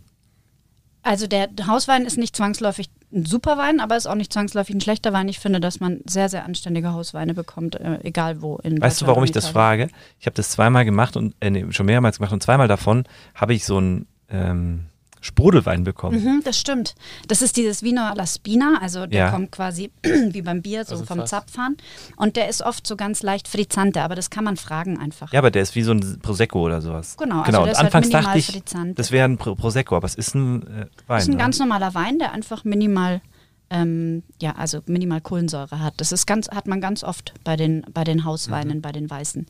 Also der Hauswein ist nicht zwangsläufig ein super Wein, aber ist auch nicht zwangsläufig ein schlechter Wein. Ich finde, dass man sehr, sehr anständige Hausweine bekommt, äh, egal wo. In Weißt du, warum ich das frage? Ich habe das zweimal gemacht und äh, nee, schon mehrmals gemacht und zweimal davon habe ich so einen ähm, Sprudelwein bekommen. Mhm, das stimmt. Das ist dieses Vino alla Spina, also der Ja. kommt quasi wie beim Bier, so Also vom fast. Zapfhahn. Und der ist oft so ganz leicht frizzante, aber das kann man fragen einfach. Ja, aber der ist wie so ein Prosecco oder sowas. Genau, also genau. der und ist halt anfangs dachte minimal ich, frizzant. das wäre ein Pro Prosecco, aber es ist ein äh, Wein. Das ist ein ne? ganz normaler Wein, der einfach minimal, ähm, ja, also minimal Kohlensäure hat. Das ist ganz, hat man ganz oft bei den, bei den Hausweinen, bei den Weißen.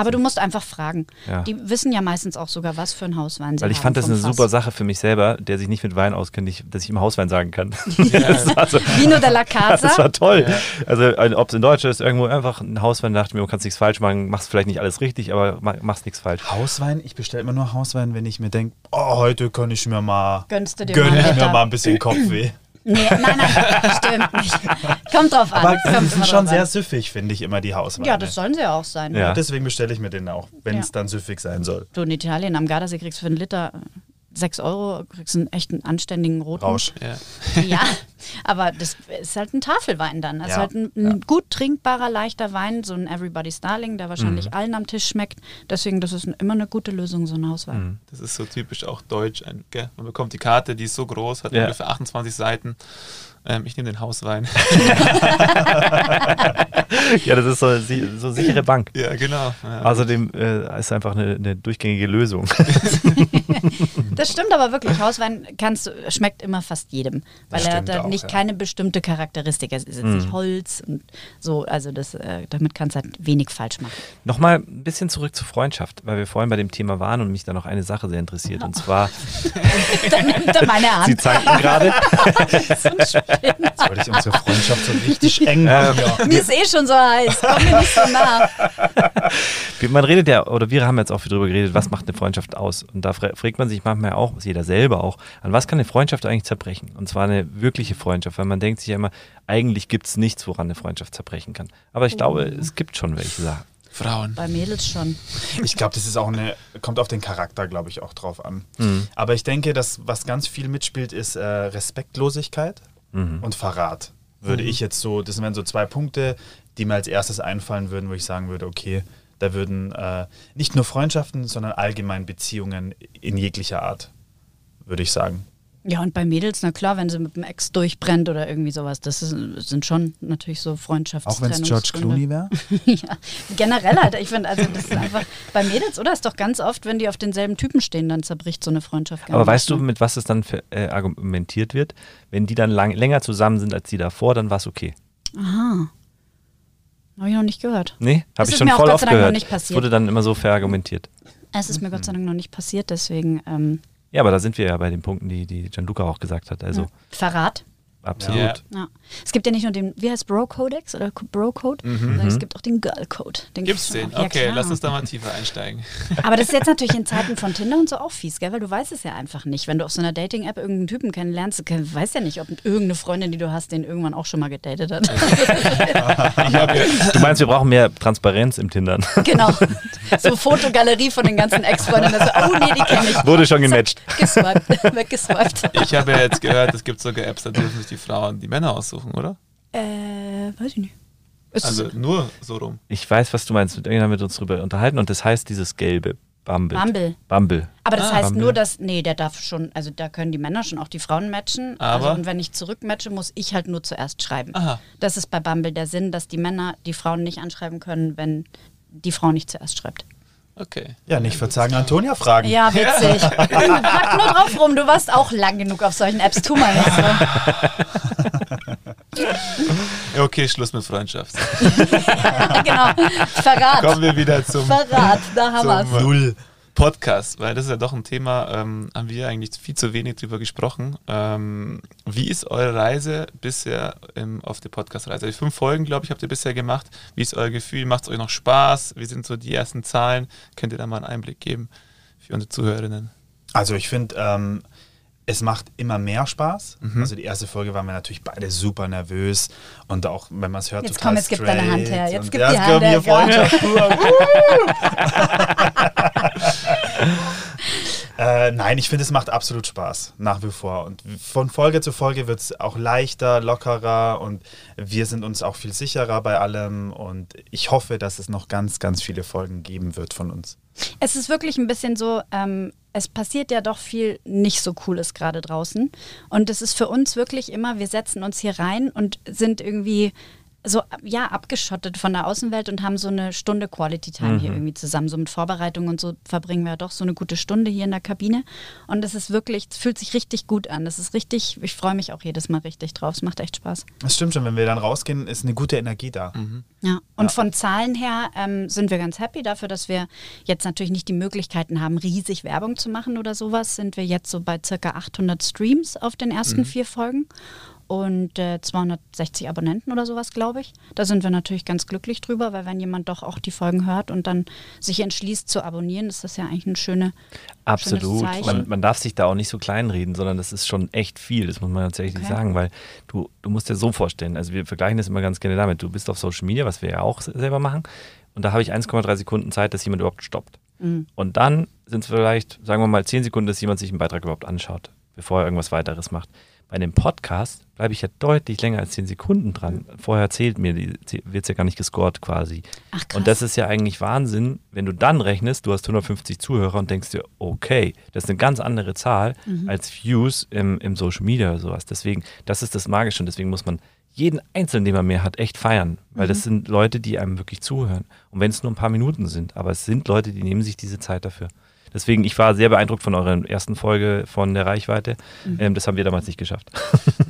Aber du musst einfach fragen. Ja. Die wissen ja meistens auch sogar, was für ein Hauswein sie Weil ich haben fand das eine Fass. super Sache für mich selber, der sich nicht mit Wein auskennt, ich, dass ich ihm Hauswein sagen kann. das, war so, Vino della Casa. das war toll. Also ob es in Deutschland ist, irgendwo einfach ein Hauswein, dachte ich mir, du kannst nichts falsch machen, machst vielleicht nicht alles richtig, aber ma- machst nichts falsch. Hauswein, ich bestelle immer nur Hauswein, wenn ich mir denke, oh, heute kann ich mir mal, Gönnst du dir gönn mal ich mir mal ein bisschen Kopfweh. Nee, nein, nein, stimmt nicht. Kommt drauf an. Aber Kommt die sind schon sehr an. süffig, finde ich, immer die Hausweine. Ja, das sollen sie ja auch sein. Ja. Deswegen bestelle ich mir den auch, wenn Ja. es dann süffig sein soll. Du in Italien am Gardasee kriegst du für einen Liter 6 Euro, kriegst einen echten anständigen roten. Rausch. Ja. Ja, aber das ist halt ein Tafelwein dann. Das Ja, halt ein, ein gut trinkbarer, leichter Wein, so ein Everybody's Darling, der wahrscheinlich Mhm. allen am Tisch schmeckt. Deswegen, das ist immer eine gute Lösung, so ein Hauswein. Mhm. Das ist so typisch auch deutsch. Ein, gell? Man bekommt die Karte, die ist so groß, hat Ja. ungefähr 28 Seiten. Ähm, ich nehme den Hauswein. Ja, das ist so, so sichere Bank. ja, genau. Ja. Außerdem äh, ist einfach eine, eine durchgängige Lösung. Das stimmt aber wirklich. Hauswein kannst schmeckt immer fast jedem, weil Das er da nicht ja. keine bestimmte Charakteristik. Es ist jetzt Mhm. nicht Holz und so. Also das, äh, damit kannst du halt wenig falsch machen. Nochmal ein bisschen zurück zur Freundschaft, weil wir vorhin bei dem Thema waren und mich da noch eine Sache sehr interessiert. Und zwar, Dann nimmt er meine Sie Hand. zanken gerade. Jetzt wollte ich unsere Freundschaft so richtig eng machen. ja. Mir ist eh schon so heiß. Komm mir nicht so nah. Man redet ja, oder wir haben jetzt auch viel drüber geredet, was macht eine Freundschaft aus? Und da fragt man sich manchmal auch, jeder selber auch, an was kann eine Freundschaft eigentlich zerbrechen? Und zwar eine wirkliche Freundschaft, weil man denkt sich ja immer, eigentlich gibt es nichts, woran eine Freundschaft zerbrechen kann. Aber ich glaube, es gibt schon welche Sachen. Frauen. Bei Mädels schon. Ich glaube, das ist auch eine, kommt auf den Charakter, glaube ich, auch drauf an. Mhm. Aber ich denke, dass was ganz viel mitspielt, ist äh, Respektlosigkeit Mhm. und Verrat. Würde ich jetzt so, das wären so zwei Punkte, die mir als erstes einfallen würden, wo ich sagen würde, okay, da würden äh, nicht nur Freundschaften, sondern allgemein Beziehungen in jeglicher Art, würde ich sagen. Ja, und bei Mädels, na klar, wenn sie mit dem Ex durchbrennt oder irgendwie sowas, das ist, sind schon natürlich so Freundschafts- Auch wenn es George Clooney wäre? ja, generell halt. Ich finde, also das ist einfach bei Mädels, oder? Ist doch ganz oft, wenn die auf denselben Typen stehen, dann zerbricht so eine Freundschaft. gar Aber nicht, weißt du, ne? mit was es dann für, äh, argumentiert wird? Wenn die dann lang, länger zusammen sind als die davor, dann war es okay. Aha. Habe ich noch nicht gehört. Nee, habe ich schon voll Gott oft sei Dank noch gehört. nicht Es passiert. wurde dann immer so verargumentiert. Es ist mir Gott sei Dank noch nicht passiert, deswegen ähm, Ja, aber da sind wir ja bei den Punkten, die, die Gianluca auch gesagt hat. Also Verrat. Absolut. Ja. Ja. Es gibt ja nicht nur den, wie heißt Bro-Codex oder Bro-Code, sondern es gibt auch den Girl-Code. Den Gibt's den? Ja, Okay, klar. lass uns da mal tiefer einsteigen. Aber das ist jetzt natürlich in Zeiten von Tinder und so auch fies, gell? weil du weißt es ja einfach nicht. Wenn du auf so einer Dating-App irgendeinen Typen kennenlernst, du weißt ja nicht, ob irgendeine Freundin, die du hast, den irgendwann auch schon mal gedatet hat. Du meinst, wir brauchen mehr Transparenz im Tindern. genau. So Fotogalerie von den ganzen Ex-Freundinnen. Also, oh nee, die kenne ich. Wurde schon gematcht. Geswiped, weggeswiped. ich habe ja jetzt gehört, es gibt sogar Apps, da dürfen sich die Frauen die Männer aussuchen, oder? Äh, weiß ich nicht. Ist Also nur so rum. Ich weiß, was du meinst. Irgendwann haben wir uns drüber unterhalten und das heißt dieses gelbe Bumble. Bumble. Bumble. Aber das Ah, heißt Bumble. nur, dass, nee, der darf schon, also da können die Männer schon auch die Frauen matchen. Aber- Also, und wenn ich zurückmatche, muss ich halt nur zuerst schreiben. Aha. Das ist bei Bumble der Sinn, dass die Männer die Frauen nicht anschreiben können, wenn die Frau nicht zuerst schreibt. Okay. Ja, nicht verzagen, Antonia fragen. Ja, witzig. Pack nur drauf rum, du warst auch lang genug auf solchen Apps. Tu mal nicht so. Okay, Schluss mit Freundschaft. genau. Verrat. Kommen wir wieder zum, Verrat, da haben wir's. zum Null Podcast, weil das ist ja doch ein Thema, ähm, haben wir eigentlich viel zu wenig drüber gesprochen. Ähm, wie ist eure Reise bisher ähm, auf der Podcast-Reise? Die fünf Folgen, glaube ich, habt ihr bisher gemacht. Wie ist euer Gefühl? Macht es euch noch Spaß? Wie sind so die ersten Zahlen? Könnt ihr da mal einen Einblick geben für unsere Zuhörerinnen? Also ich finde, ähm, es macht immer mehr Spaß. Mhm. Also die erste Folge waren wir natürlich beide super nervös und auch, wenn man es hört, Jetzt total komm, jetzt gib deine Hand straight her. Jetzt gib ja, die jetzt Hand her, Freundschaft. äh, nein, ich finde, es macht absolut Spaß, nach wie vor. Und von Folge zu Folge wird es auch leichter, lockerer und wir sind uns auch viel sicherer bei allem. Und ich hoffe, dass es noch ganz, ganz viele Folgen geben wird von uns. Es ist wirklich ein bisschen so, ähm, es passiert ja doch viel nicht so Cooles gerade draußen. Und es ist für uns wirklich immer, wir setzen uns hier rein und sind irgendwie so ja abgeschottet von der Außenwelt und haben so eine Stunde Quality Time hier irgendwie zusammen. So mit Vorbereitung und so verbringen wir doch so eine gute Stunde hier in der Kabine. Und es ist wirklich, es fühlt sich richtig gut an. Es ist richtig, ich freue mich auch jedes Mal richtig drauf. Es macht echt Spaß. Das stimmt schon, wenn wir dann rausgehen, ist eine gute Energie da. Ja, und von Zahlen her ähm, sind wir ganz happy dafür, dass wir jetzt natürlich nicht die Möglichkeiten haben, riesig Werbung zu machen oder sowas. Sind wir jetzt so bei circa 800 Streams auf den ersten vier Folgen und äh, 260 Abonnenten oder sowas, glaube ich. Da sind wir natürlich ganz glücklich drüber, weil wenn jemand doch auch die Folgen hört und dann sich entschließt zu abonnieren, ist das ja eigentlich eine schöne. Absolut. Man, man darf sich da auch nicht so kleinreden, sondern das ist schon echt viel, das muss man tatsächlich Okay. sagen, weil du, du musst dir so vorstellen, also wir vergleichen das immer ganz gerne damit, du bist auf Social Media, was wir ja auch se- selber machen, und da habe ich 1,3 Sekunden Zeit, dass jemand überhaupt stoppt. Mhm. Und dann sind es vielleicht, sagen wir mal, 10 Sekunden, dass jemand sich einen Beitrag überhaupt anschaut, bevor er irgendwas weiteres macht. Bei einem Podcast bleibe ich ja deutlich länger als 10 Sekunden dran. Vorher zählt mir, wird es ja gar nicht gescored quasi. Ach, krass. Und das ist ja eigentlich Wahnsinn, wenn du dann rechnest, du hast 150 Zuhörer und denkst dir, okay, das ist eine ganz andere Zahl als Views im, im Social Media oder sowas. Deswegen, das ist das Magische und deswegen muss man jeden Einzelnen, den man mehr hat, echt feiern. Weil das sind Leute, die einem wirklich zuhören. Und wenn es nur ein paar Minuten sind, aber es sind Leute, die nehmen sich diese Zeit dafür. Deswegen, ich war sehr beeindruckt von eurer ersten Folge von der Reichweite. Ähm, das haben wir damals nicht geschafft.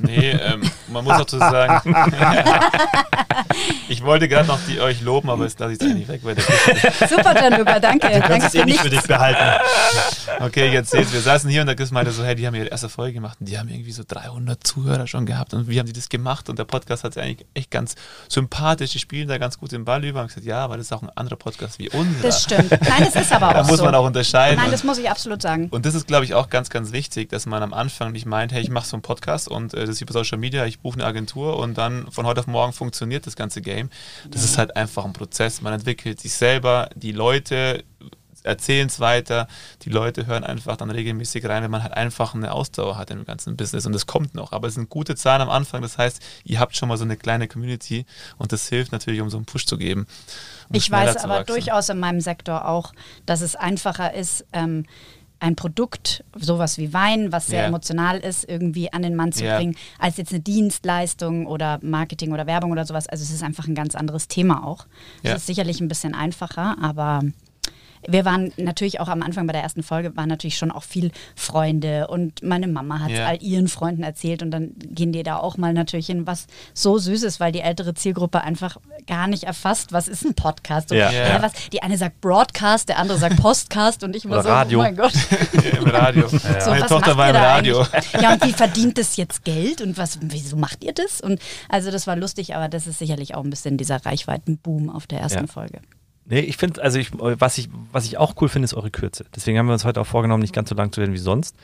Nee, ähm, man muss dazu sagen, ich wollte gerade noch die euch loben, aber jetzt lasse ich es eigentlich weg. Super, Gianluca, danke. Du danke kannst es eh nicht für dich behalten. Okay, jetzt seht's. Wir saßen hier und der Chris meinte so, hey, die haben ihre erste Folge gemacht und die haben irgendwie so 300 Zuhörer schon gehabt und wie haben die das gemacht? Und der Podcast hat sich eigentlich echt ganz sympathisch, die spielen da ganz gut den Ball über. Und ich gesagt, ja, aber das ist auch ein anderer Podcast wie unser. Das stimmt. Nein, das ist aber Da auch muss so. man auch unterscheiden. Nein, Und- das muss ich absolut sagen. Und das ist, glaube ich, auch ganz, ganz wichtig, dass man am Anfang nicht meint, hey, ich mache so einen Podcast und äh, das ist über Social Media, ich buche eine Agentur und dann von heute auf morgen funktioniert das ganze Game. Das ist halt einfach ein Prozess. Man entwickelt sich selber, die Leute erzählen es weiter, die Leute hören einfach dann regelmäßig rein, wenn man halt einfach eine Ausdauer hat im ganzen Business und das kommt noch. Aber es sind gute Zahlen am Anfang, das heißt, ihr habt schon mal so eine kleine Community und das hilft natürlich, um so einen Push zu geben. um Ich weiß aber durchaus in meinem Sektor auch, dass es einfacher ist, ähm, ein Produkt, sowas wie Wein, was sehr Ja. emotional ist, irgendwie an den Mann zu Ja. bringen, als jetzt eine Dienstleistung oder Marketing oder Werbung oder sowas. Also es ist einfach ein ganz anderes Thema auch. Ja. Es ist sicherlich ein bisschen einfacher, aber wir waren natürlich auch am Anfang bei der ersten Folge, waren natürlich schon auch viel Freunde und meine Mama hat es Ja. all ihren Freunden erzählt und dann gehen die da auch mal natürlich in was so Süßes, weil die ältere Zielgruppe einfach gar nicht erfasst, was ist ein Podcast. Ja. ja. Was, die eine sagt Broadcast, der andere sagt Postcast und ich immer Oder so, Radio. oh mein Gott. Im Radio. So, Meine Tochter war im Radio. eigentlich? Ja, und wie verdient das jetzt Geld und was, wieso macht ihr das? Und also das war lustig, aber das ist sicherlich auch ein bisschen dieser Reichweitenboom auf der ersten. Folge. Nee, ich finde, also ich, was ich, was ich auch cool finde, ist eure Kürze. Deswegen haben wir uns heute auch vorgenommen, nicht ganz so lang zu werden wie sonst,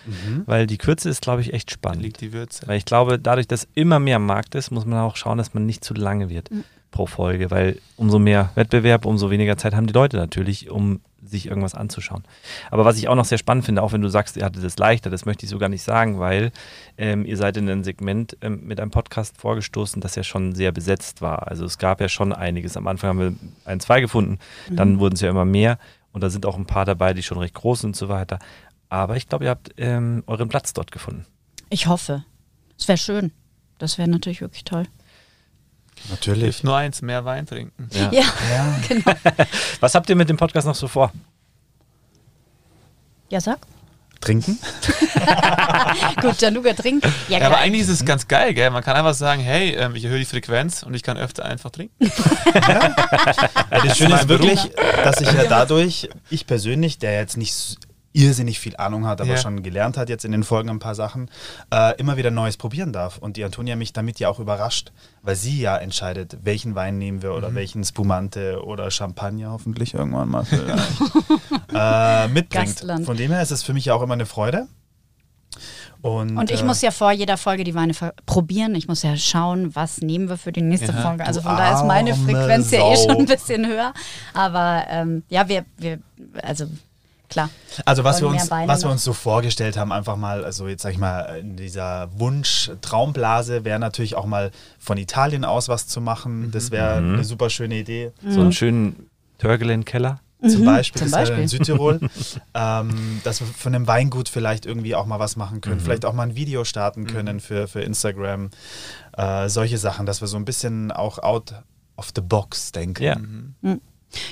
weil die Kürze ist, glaube ich, echt Da spannend. liegt die Würze. Weil ich glaube, dadurch, dass immer mehr am Markt ist, muss man auch schauen, dass man nicht zu lange wird pro Folge, weil umso mehr Wettbewerb, umso weniger Zeit haben die Leute natürlich, um sich irgendwas anzuschauen. Aber was ich auch noch sehr spannend finde, auch wenn du sagst, ihr hattet es leichter, das möchte ich so gar nicht sagen, weil ähm, ihr seid in ein Segment ähm, mit einem Podcast vorgestoßen, das ja schon sehr besetzt war. Also es gab ja schon einiges. Am Anfang haben wir ein, zwei gefunden, dann wurden es ja immer mehr und da sind auch ein paar dabei, die schon recht groß sind und so weiter. Aber ich glaube, ihr habt ähm, euren Platz dort gefunden. Ich hoffe. Es wäre schön. Das wäre natürlich wirklich toll. Natürlich. Hilft nur eins, mehr Wein trinken. Ja. Ja, Ja. genau. Was habt ihr mit dem Podcast noch so vor? Ja, sag. Trinken? Gut, Januga trinkt. Ja, Ja, aber eigentlich ist es ganz geil, gell? Man kann einfach sagen, hey, ähm, ich erhöhe die Frequenz und ich kann öfter einfach trinken. Ja, das Schöne ist wirklich, dass ich ja dadurch, ich persönlich, der jetzt nicht irrsinnig viel Ahnung hat, aber Ja. schon gelernt hat jetzt in den Folgen ein paar Sachen, äh, immer wieder Neues probieren darf. Und die Antonia mich damit ja auch überrascht, weil sie ja entscheidet, welchen Wein nehmen wir Mhm. oder welchen Spumante oder Champagner hoffentlich irgendwann mal vielleicht, äh, mitbringt. Gastland. Von dem her ist es für mich ja auch immer eine Freude. Und, Und ich äh, muss ja vor jeder Folge die Weine probieren. Ich muss ja schauen, was nehmen wir für die nächste Ja, Folge. Also von daher ist meine Frequenz ja eh Sau. schon ein bisschen höher. Aber ähm, ja, wir, wir, also klar. Also was wir uns, was wir uns so vorgestellt haben, einfach mal, also jetzt sag ich mal, in dieser Wunsch-Traumblase wäre natürlich auch mal von Italien aus was zu machen. Das wäre Mhm. eine super schöne Idee. So einen schönen Törgelen-Keller? Zum Beispiel, zum das wäre in Beispiel. Südtirol, ähm, dass wir von einem Weingut vielleicht irgendwie auch mal was machen können, vielleicht auch mal ein Video starten können für, für Instagram. Äh, solche Sachen, dass wir so ein bisschen auch out of the box denken. Ja.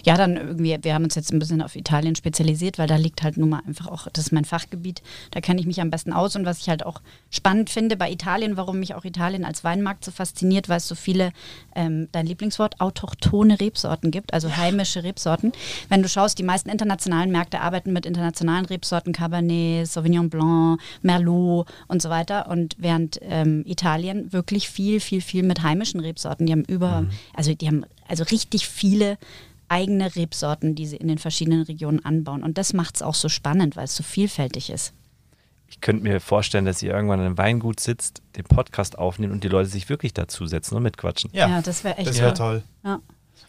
Ja, dann irgendwie, wir haben uns jetzt ein bisschen auf Italien spezialisiert, weil da liegt halt nun mal einfach auch, das ist mein Fachgebiet, da kenne ich mich am besten aus. Und was ich halt auch spannend finde bei Italien, warum mich auch Italien als Weinmarkt so fasziniert, weil es so viele, ähm, dein Lieblingswort, autochtone Rebsorten gibt, also heimische Rebsorten. Wenn du schaust, die meisten internationalen Märkte arbeiten mit internationalen Rebsorten, Cabernet, Sauvignon Blanc, Merlot und so weiter. Und während ähm, Italien wirklich viel, viel, viel mit heimischen Rebsorten, die haben über, also die haben also richtig viele eigene Rebsorten, die sie in den verschiedenen Regionen anbauen. Und das macht es auch so spannend, weil es so vielfältig ist. Ich könnte mir vorstellen, dass ihr irgendwann in einem Weingut sitzt, den Podcast aufnimmt und die Leute sich wirklich dazusetzen und mitquatschen. Ja, das wäre echt das toll. wäre toll. Ja.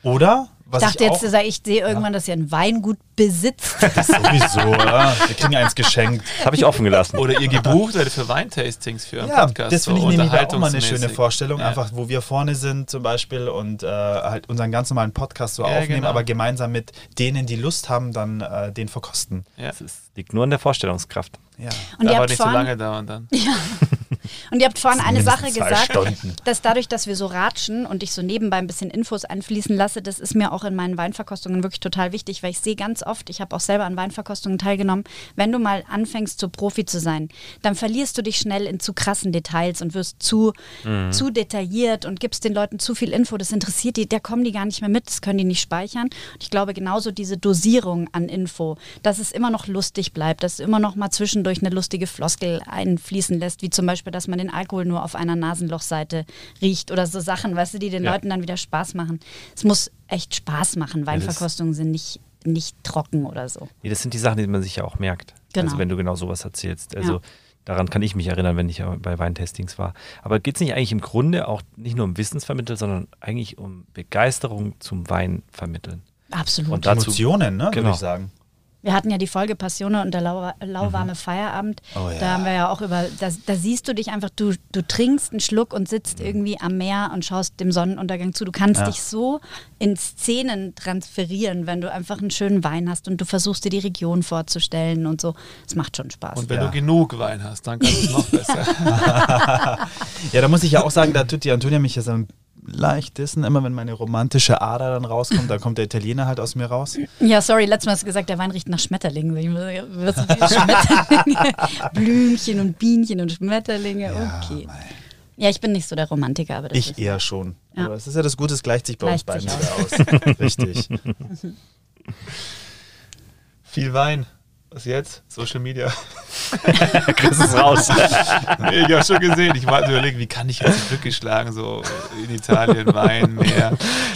Oder? Was ich dachte ich jetzt, auch, dass ich sehe irgendwann, dass ihr ein Weingut besitzt. das sowieso, ja. wir kriegen eins geschenkt. Habe ich offen gelassen. Oder ihr gebucht werdet für Weintastings für einen Ja, Podcast. das finde ich so nämlich auch mal eine schöne. Vorstellung, Ja. einfach wo wir vorne sind zum Beispiel und äh, halt unseren ganz normalen Podcast so Ja, aufnehmen, genau. aber gemeinsam mit denen, die Lust haben, dann äh, den verkosten. Ja. Das ist, liegt nur an der Vorstellungskraft. Ja. Und ihr Aber habt nicht so lange dauern dann. Und ihr habt vorhin eine Sache gesagt, Stunden. dass dadurch, dass wir so ratschen und ich so nebenbei ein bisschen Infos einfließen lasse, das ist mir auch in meinen Weinverkostungen wirklich total wichtig, weil ich sehe ganz oft, ich habe auch selber an Weinverkostungen teilgenommen, wenn du mal anfängst, so Profi zu sein, dann verlierst du dich schnell in zu krassen Details und wirst zu, zu detailliert und gibst den Leuten zu viel Info. Das interessiert die, da kommen die gar nicht mehr mit, das können die nicht speichern. Und ich glaube, genauso diese Dosierung an Info, dass es immer noch lustig bleibt, dass es immer noch mal zwischendurch eine lustige Floskel einfließen lässt, wie zum Beispiel, dass man den Alkohol nur auf einer Nasenlochseite riecht oder so Sachen, weißt du, die den Ja. Leuten dann wieder Spaß machen. Es muss echt Spaß machen. Weinverkostungen sind nicht, nicht trocken oder so. Nee, das sind die Sachen, die man sich ja auch merkt. Genau. Also wenn du genau sowas erzählst. Also Ja. daran kann ich mich erinnern, wenn ich ja bei Weintestings war. Aber geht es nicht eigentlich im Grunde auch nicht nur um Wissensvermitteln, sondern eigentlich um Begeisterung zum Wein vermitteln? Absolut. Und dazu, Emotionen, ne, Genau. würde ich sagen. Wir hatten ja die Folge Passione und der lau lauwarme Feierabend. Oh ja. Da haben wir ja auch über, da, da siehst du dich einfach, du, du trinkst einen Schluck und sitzt irgendwie am Meer und schaust dem Sonnenuntergang zu. Du kannst Ja. dich so in Szenen transferieren, wenn du einfach einen schönen Wein hast und du versuchst dir die Region vorzustellen und so. Es macht schon Spaß. Und wenn Ja. du genug Wein hast, dann kannst du es noch besser. Ja, da muss ich ja auch sagen, da tut die Antonia mich ja so ein leicht dissen. Immer wenn meine romantische Ader dann rauskommt, dann kommt der Italiener halt aus mir raus. Ja, sorry, letztes Mal hast du gesagt, der Wein riecht nach Schmetterlingen. Schmetterlinge, Blümchen und Bienchen und Schmetterlinge. Ja, Okay. mei. Ja, ich bin nicht so der Romantiker, aber das Ich ist eher schon. Ja. Aber es ist ja das Gute, es gleicht sich bei uns Gleicht beiden sich wieder aus. Richtig. Viel Wein. Was jetzt? Social Media. Chris ist raus. nee, ich habe schon gesehen. Ich war überlegen, wie kann ich jetzt die Brücke schlagen? So in Italien, Wein, Meer.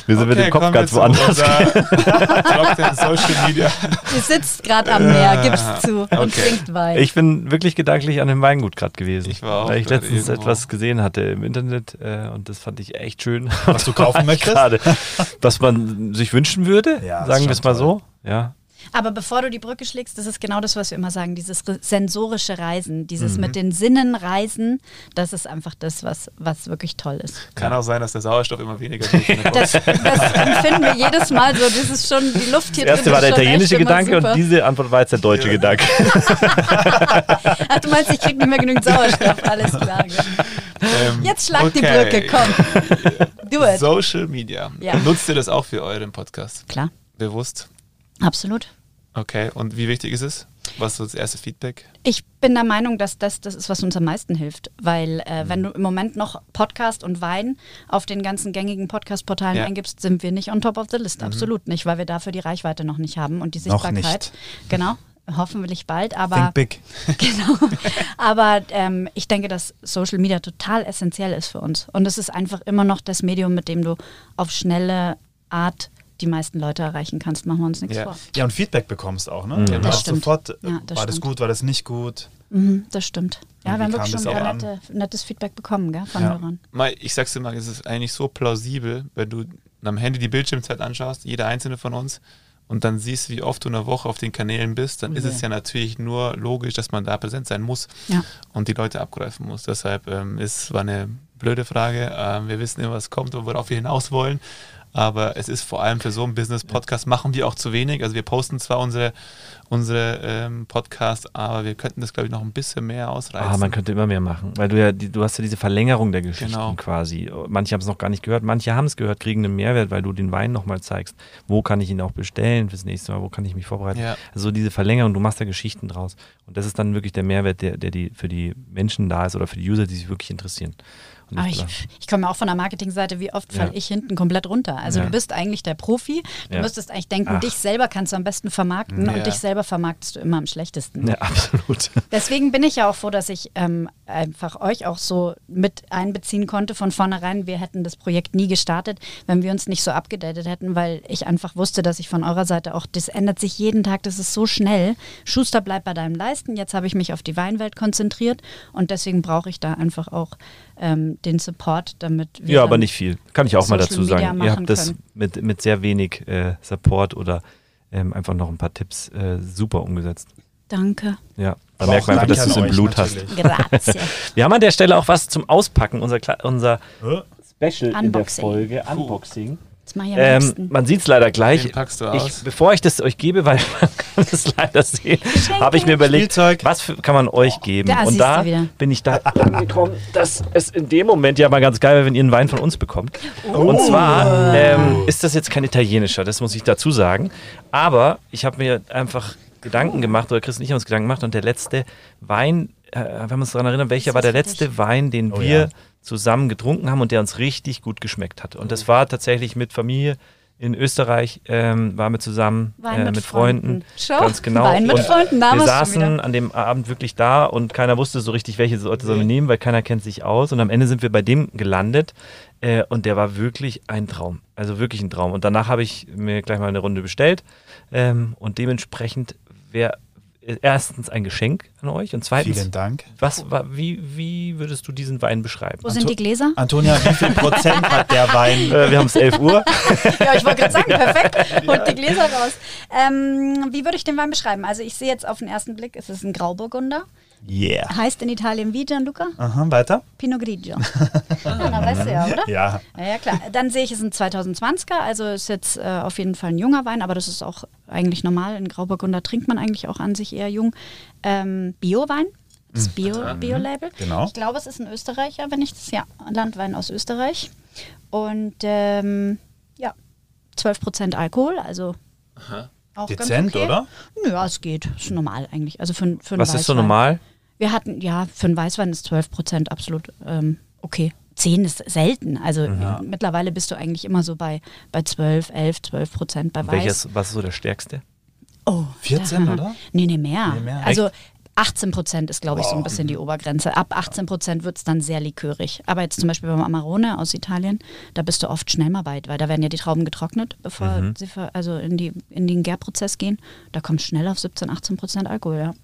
Wir sind mit dem Kopf ganz woanders. unserer Top 10 Social Media. Du sitzt gerade am Meer, gib's zu und Okay. trinkt Wein. Ich bin wirklich gedanklich an dem Weingut gerade gewesen. Ich war auch Weil ich letztens irgendwo. etwas gesehen hatte im Internet äh, und das fand ich echt schön. Was du kaufen möchtest? Gerade, was man sich wünschen würde, Ja, sagen wir es mal toll. so. Ja. Aber bevor du die Brücke schlägst, das ist genau das, was wir immer sagen, dieses re- sensorische Reisen, dieses Mhm. mit den Sinnen reisen, das ist einfach das, was, was wirklich toll ist. Kann auch sein, dass der Sauerstoff immer weniger wird. Das, das empfinden wir jedes Mal so. Das ist schon, die Luft hier Das erste drin war der italienische Gedanke und diese Antwort war jetzt der deutsche Ja. Gedanke. Ach, du meinst, ich krieg nicht mehr genügend Sauerstoff, alles klar. Ähm, Jetzt schlag die okay. Brücke, komm. Do it. Social Media. Ja. Nutzt ihr das auch für euren Podcast? Klar, Bewusst? Absolut. Okay. Und wie wichtig ist es? Was ist so das erste Feedback? Ich bin der Meinung, dass das das ist, was uns am meisten hilft. Weil äh, Mhm. wenn du im Moment noch Podcast und Wein auf den ganzen gängigen Podcast-Portalen Ja. eingibst, sind wir nicht on top of the Mhm. list. Absolut nicht, weil wir dafür die Reichweite noch nicht haben und die Noch Sichtbarkeit. nicht. Genau. Hoffentlich bald, aber Think big. genau. Aber ähm, ich denke, dass Social Media total essentiell ist für uns. Und es ist einfach immer noch das Medium, mit dem du auf schnelle Art die meisten Leute erreichen kannst. Machen wir uns nichts Ja. vor. Ja, und Feedback bekommst auch, ne? Mhm. Du Das weißt stimmt. sofort, Ja, das war das stimmt. gut, war das nicht gut? Mhm, das stimmt. Ja, wir haben wirklich schon das wieder auch an? nette, nettes Feedback bekommen gell, von. Hörern. Mal, ich sag's dir mal, es ist eigentlich so plausibel, wenn du am Handy die Bildschirmzeit anschaust, jeder einzelne von uns, und dann siehst, wie oft du in der Woche auf den Kanälen bist, dann ist Ja. es ja natürlich nur logisch, dass man da präsent sein muss Ja. und die Leute abgreifen muss. Deshalb ähm, ist war eine blöde Frage. Ähm, wir wissen immer, was kommt und worauf wir hinaus wollen. Aber es ist vor allem für so einen Business-Podcast machen wir auch zu wenig. Also wir posten zwar unsere, unsere ähm, Podcasts, aber wir könnten das, glaube ich, noch ein bisschen mehr ausreizen. Ah, man könnte immer mehr machen, weil du ja, die, du hast ja diese Verlängerung der Geschichten Genau. quasi. Manche haben es noch gar nicht gehört, manche haben es gehört, kriegen einen Mehrwert, weil du den Wein nochmal zeigst. Wo kann ich ihn auch bestellen fürs nächste Mal? Wo kann ich mich vorbereiten? Ja. Also diese Verlängerung, du machst da Geschichten draus. Und das ist dann wirklich der Mehrwert, der, der die, für die Menschen da ist oder für die User, die sich wirklich interessieren. Aber ich- ich, komme auch von der Marketingseite, wie oft Ja. falle ich hinten komplett runter? Also Ja. du bist eigentlich der Profi, du Ja. müsstest eigentlich denken, Ach. dich selber kannst du am besten vermarkten Ja. und dich selber vermarktest du immer am schlechtesten. ja, absolut. Deswegen bin ich ja auch froh, dass ich ähm, einfach euch auch so mit einbeziehen konnte von vornherein. Wir hätten das Projekt nie gestartet, wenn wir uns nicht so abgedatet hätten, weil ich einfach wusste, dass ich von eurer Seite auch, das ändert sich jeden Tag, das ist so schnell. Schuster bleibt bei deinem Leisten. Jetzt habe ich mich auf die Weinwelt konzentriert und deswegen brauche ich da einfach auch ähm, den Support, damit wir. Ja, aber nicht viel. Kann ich auch mal Social dazu sagen. Ihr habt das können. mit, mit sehr wenig äh, Support oder ähm, einfach noch ein paar Tipps äh, super umgesetzt. Danke. Ja, da Aber merkt man einfach, dass du es im Blut hast. natürlich. Grazie. Wir haben an der Stelle auch was zum Auspacken, unser, Kle- unser? Special in der Unboxing. Folge, Unboxing. Ähm, man sieht es leider gleich. Den packst du Ich, aus. bevor ich das euch gebe, weil man kann es leider sehen, habe ich mir überlegt, Spielzeug. was für, kann man euch geben? Da Und da bin ich da angekommen, dass es in dem Moment ja mal ganz geil wäre, wenn ihr einen Wein von uns bekommt. Oh. Und zwar ähm, ist das jetzt kein italienischer, das muss ich dazu sagen. Aber ich habe mir einfach Gedanken gemacht, oder Chris und ich haben uns Gedanken gemacht, und der letzte Wein, äh, wir haben uns daran erinnert, welcher war der letzte Wein, den Oh wir ja. Zusammen getrunken haben und der uns richtig gut geschmeckt hat. Und das war tatsächlich mit Familie in Österreich, ähm, waren wir zusammen Wein äh, mit mit Freunden. Freunden. Schau, Ganz genau. Wein mit Und Freunden, wir saßen an dem Abend wirklich da und keiner wusste so richtig, welche Sorte sollen wir nehmen, weil keiner kennt sich aus. Und am Ende sind wir bei dem gelandet äh, und der war wirklich ein Traum. Also wirklich ein Traum. Und danach habe ich mir gleich mal eine Runde bestellt ähm, und dementsprechend wäre erstens ein Geschenk an euch und zweitens, Vielen Dank. was war, wie, wie würdest du diesen Wein beschreiben? Wo sind die Gläser? Antonia, wie viel Prozent hat der Wein? Äh, wir haben es 11 Uhr. Ja, ich wollte gerade sagen, perfekt. Holt die Gläser raus. Ähm, wie würde ich den Wein beschreiben? Also ich sehe jetzt auf den ersten Blick, es ist ein Grauburgunder. Yeah. Heißt in Italien wie, Gianluca? Aha, weiter? Pinot Grigio. Ja, na, weißt du ja, oder? Ja. Ja, ja, klar. Dann sehe ich, es ist ein 2020er, also ist jetzt äh, auf jeden Fall ein junger Wein, aber das ist auch eigentlich normal. In Grauburgunder trinkt man eigentlich auch an sich eher jung. Ähm, Bio-Wein, das Bio- Bio-Label. Genau. Ich glaube, es ist ein Österreicher, wenn ich das, ja, Landwein aus Österreich. und ähm, ja, 12% Alkohol, also auch Dezent, ganz okay. oder? Ja, es geht. Ist normal eigentlich. Also für, für Was ist so normal? Wir hatten, ja, für einen Weißwein ist 12% absolut ähm, okay. 10 ist selten. Also Mhm. mittlerweile bist du eigentlich immer so bei, bei 12, 11, 12 Prozent bei Weiß. Welches, was ist so der stärkste? Oh, 14, da- oder? Nee, nee, mehr. Nee, mehr. Also 18 Prozent ist, glaube ich, so ein Wow. bisschen die Obergrenze. Ab 18 Prozent wird es dann sehr likörig. Aber jetzt zum Beispiel beim Amarone aus Italien, da bist du oft schnell mal weit, weil da werden ja die Trauben getrocknet, bevor Mhm. sie also in, die, in den Gärprozess gehen. Da kommt schnell auf 17, 18 Prozent Alkohol, ja.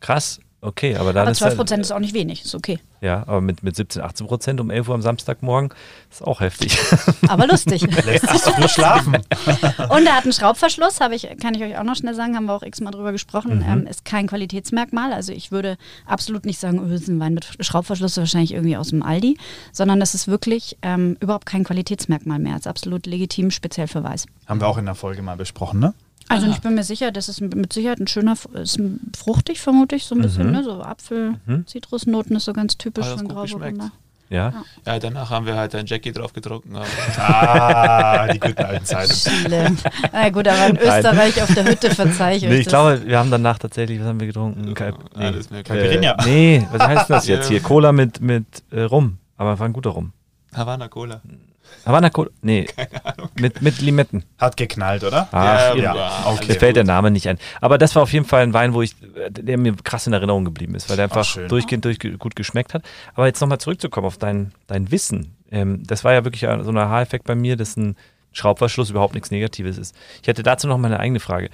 Krass, okay, aber dann Aber ist 12 halt- Prozent ist auch nicht wenig, ist okay. Ja, aber mit, mit 17, 18 Prozent um 11 Uhr am Samstagmorgen ist auch heftig. Aber lustig. Lässt sich so gut schlafen. Und er hat einen Schraubverschluss, habe ich, kann ich euch auch noch schnell sagen, haben wir auch x-mal drüber gesprochen. Mhm. Ähm, ist kein Qualitätsmerkmal. Also ich würde absolut nicht sagen, oh, ist ein Wein mit Schraubverschluss, wahrscheinlich irgendwie aus dem Aldi, sondern das ist wirklich ähm, überhaupt kein Qualitätsmerkmal mehr. ist absolut legitim, speziell für Weiß. Haben wir auch in der Folge mal besprochen, ne? Also ich bin mir sicher, das ist mit Sicherheit ein schöner, ist fruchtig vermutlich, so ein bisschen, ne? so Apfel, Mhm. Zitrusnoten ist so ganz typisch einen gut Grauburgunder. ja. Ja, danach haben wir halt ein Jackie drauf getrunken. Ah, die guten alten Zeiten. Chile. Na gut, aber in Österreich auf der Hütte verzeih ich euch Nee, ich glaube, wir haben danach tatsächlich, was haben wir getrunken? Kalb, nee, Alles mögliche. Caipirinha. äh, nee, was heißt das jetzt hier? Cola mit, mit äh, Rum. Aber war ein guter Rum. Havana Cola. Havana Cola, nee, mit, mit Limetten. Hat geknallt, oder? Ach, Ja, ja, okay. Mir fällt der Name nicht ein. Aber das war auf jeden Fall ein Wein, wo ich, der mir krass in Erinnerung geblieben ist, weil der einfach schön. durchgehend durch, gut geschmeckt hat. Aber jetzt nochmal zurückzukommen auf dein, dein Wissen. Ähm, das war ja wirklich so ein Aha-Effekt bei mir, dass ein Schraubverschluss überhaupt nichts Negatives ist. Ich hätte dazu noch mal eine eigene Frage.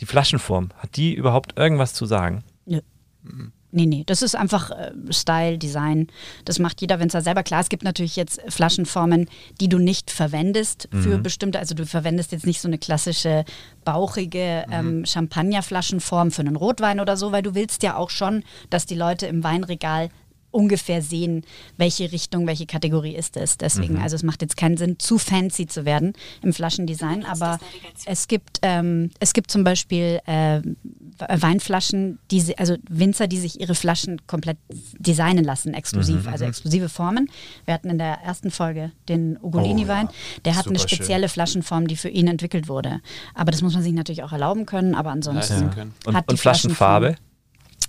Die Flaschenform, hat die überhaupt irgendwas zu sagen? Nö. Nee, nee, das ist einfach äh, Style, Design. Das macht jeder Winzer selber. Klar, es gibt natürlich jetzt Flaschenformen, die du nicht verwendest für bestimmte, also du verwendest jetzt nicht so eine klassische bauchige ähm, Champagnerflaschenform für einen Rotwein oder so, weil du willst ja auch schon, dass die Leute im Weinregal ungefähr sehen, welche Richtung, welche Kategorie ist es. Deswegen, also es macht jetzt keinen Sinn, zu fancy zu werden im Flaschendesign, aber es gibt, ähm, es gibt zum Beispiel äh, Weinflaschen, die, also Winzer, die sich ihre Flaschen komplett designen lassen, exklusiv, also exklusive Formen. Wir hatten in der ersten Folge den Ugolini-Wein, der hat eine Super schön. spezielle Flaschenform, die für ihn entwickelt wurde. Aber das muss man sich natürlich auch erlauben können, aber ansonsten Leisten können. Und, hat die und Flaschenfarbe?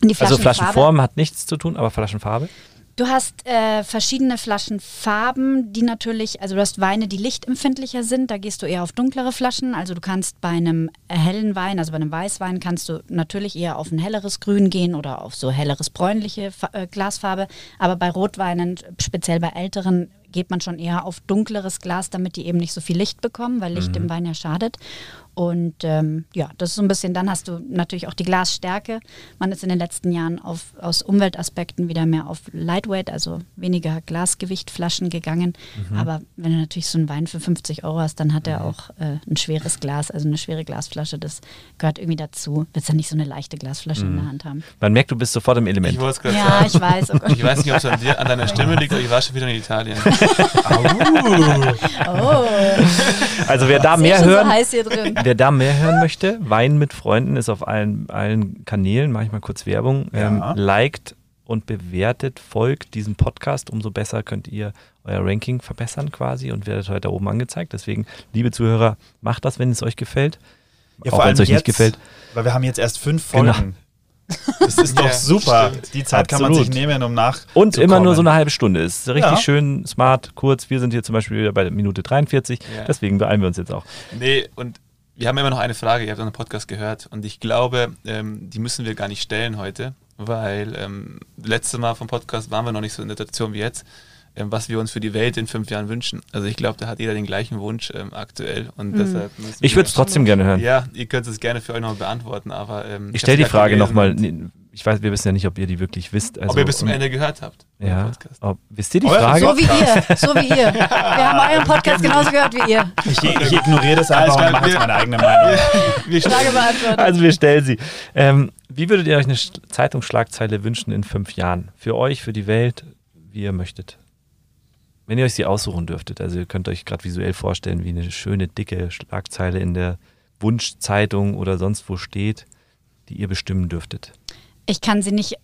Die Also Flaschenform hat nichts zu tun, aber Flaschenfarbe? Du hast äh, verschiedene Flaschenfarben, die natürlich, also du hast Weine, die lichtempfindlicher sind, da gehst du eher auf dunklere Flaschen. Also du kannst bei einem hellen Wein, also bei einem Weißwein, kannst du natürlich eher auf ein helleres Grün gehen oder auf so helleres bräunliche Fa äh, Glasfarbe. Aber bei Rotweinen, speziell bei älteren, geht man schon eher auf dunkleres Glas, damit die eben nicht so viel Licht bekommen, weil Licht im Wein ja schadet. Und ähm, ja, das ist so ein bisschen, dann hast du natürlich auch die Glasstärke. Man ist in den letzten Jahren auf, aus Umweltaspekten wieder mehr auf Lightweight, also weniger Glasgewichtflaschen gegangen. Aber wenn du natürlich so einen Wein für 50 Euro hast, dann hat er auch äh, ein schweres Glas, also eine schwere Glasflasche. Das gehört irgendwie dazu. Willst ja nicht so eine leichte Glasflasche in der Hand haben. Man merkt, du bist sofort im Element. Ich wollte es gerade Ja, sagen. ich weiß. Oh. Ich weiß nicht, ob es an, dir- an deiner Stimme liegt, aber ich war schon wieder in Italien. Oh, Also wer da ist eh mehr hören, so heiß hier drin. Wer da mehr hören möchte, Wein mit Freunden ist auf allen, allen Kanälen, mache ich mal kurz Werbung. Ähm, Ja. liked und bewertet, folgt diesem Podcast, umso besser könnt ihr euer Ranking verbessern quasi und werdet heute oben angezeigt. Deswegen, liebe Zuhörer, macht das, wenn es euch gefällt. Ja, auch wenn es euch nicht gefällt. Weil wir haben jetzt erst fünf Genau. Das ist doch Ja, super. stimmt. Die Zeit kann man Absolut. sich nehmen, um nach. Und immer nur so eine halbe Stunde. Ist richtig Ja. schön, smart, kurz. Wir sind hier zum Beispiel wieder bei Minute 43. Ja. Deswegen beeilen wir uns jetzt auch. Nee, und wir haben immer noch eine Frage. Ihr habt unseren Podcast gehört und ich glaube, ähm, die müssen wir gar nicht stellen heute, weil ähm, letztes Mal vom Podcast waren wir noch nicht so in der Situation wie jetzt, was wir uns für die Welt in fünf Jahren wünschen. Also ich glaube, da hat jeder den gleichen Wunsch ähm, aktuell und deshalb müssen Ich wir- würde es trotzdem gerne hören. Ja, ihr könnt es gerne für euch noch beantworten, aber ähm, Ich stelle die Frage nochmal. Ich weiß, wir wissen ja nicht, ob ihr die wirklich wisst. Also, ob ihr bis zum Ende gehört habt. Ja. Ob, wisst ihr die ja, Frage? So wie ihr, so wie ihr. Wir haben euren Podcast genauso gehört wie ihr. Ich, ich ignoriere das einfach Alles und mache jetzt wir- meine eigene Meinung. Wir Frage beantwortet. Also wir stellen sie. Ähm, wie würdet ihr euch eine Sch- Zeitungsschlagzeile wünschen in fünf Jahren? Für euch, für die Welt, wie ihr möchtet. Wenn ihr euch sie aussuchen dürftet. Also ihr könnt euch gerade visuell vorstellen, wie eine schöne, dicke Schlagzeile in der Wunschzeitung oder sonst wo steht, die ihr bestimmen dürftet. Ich kann sie nicht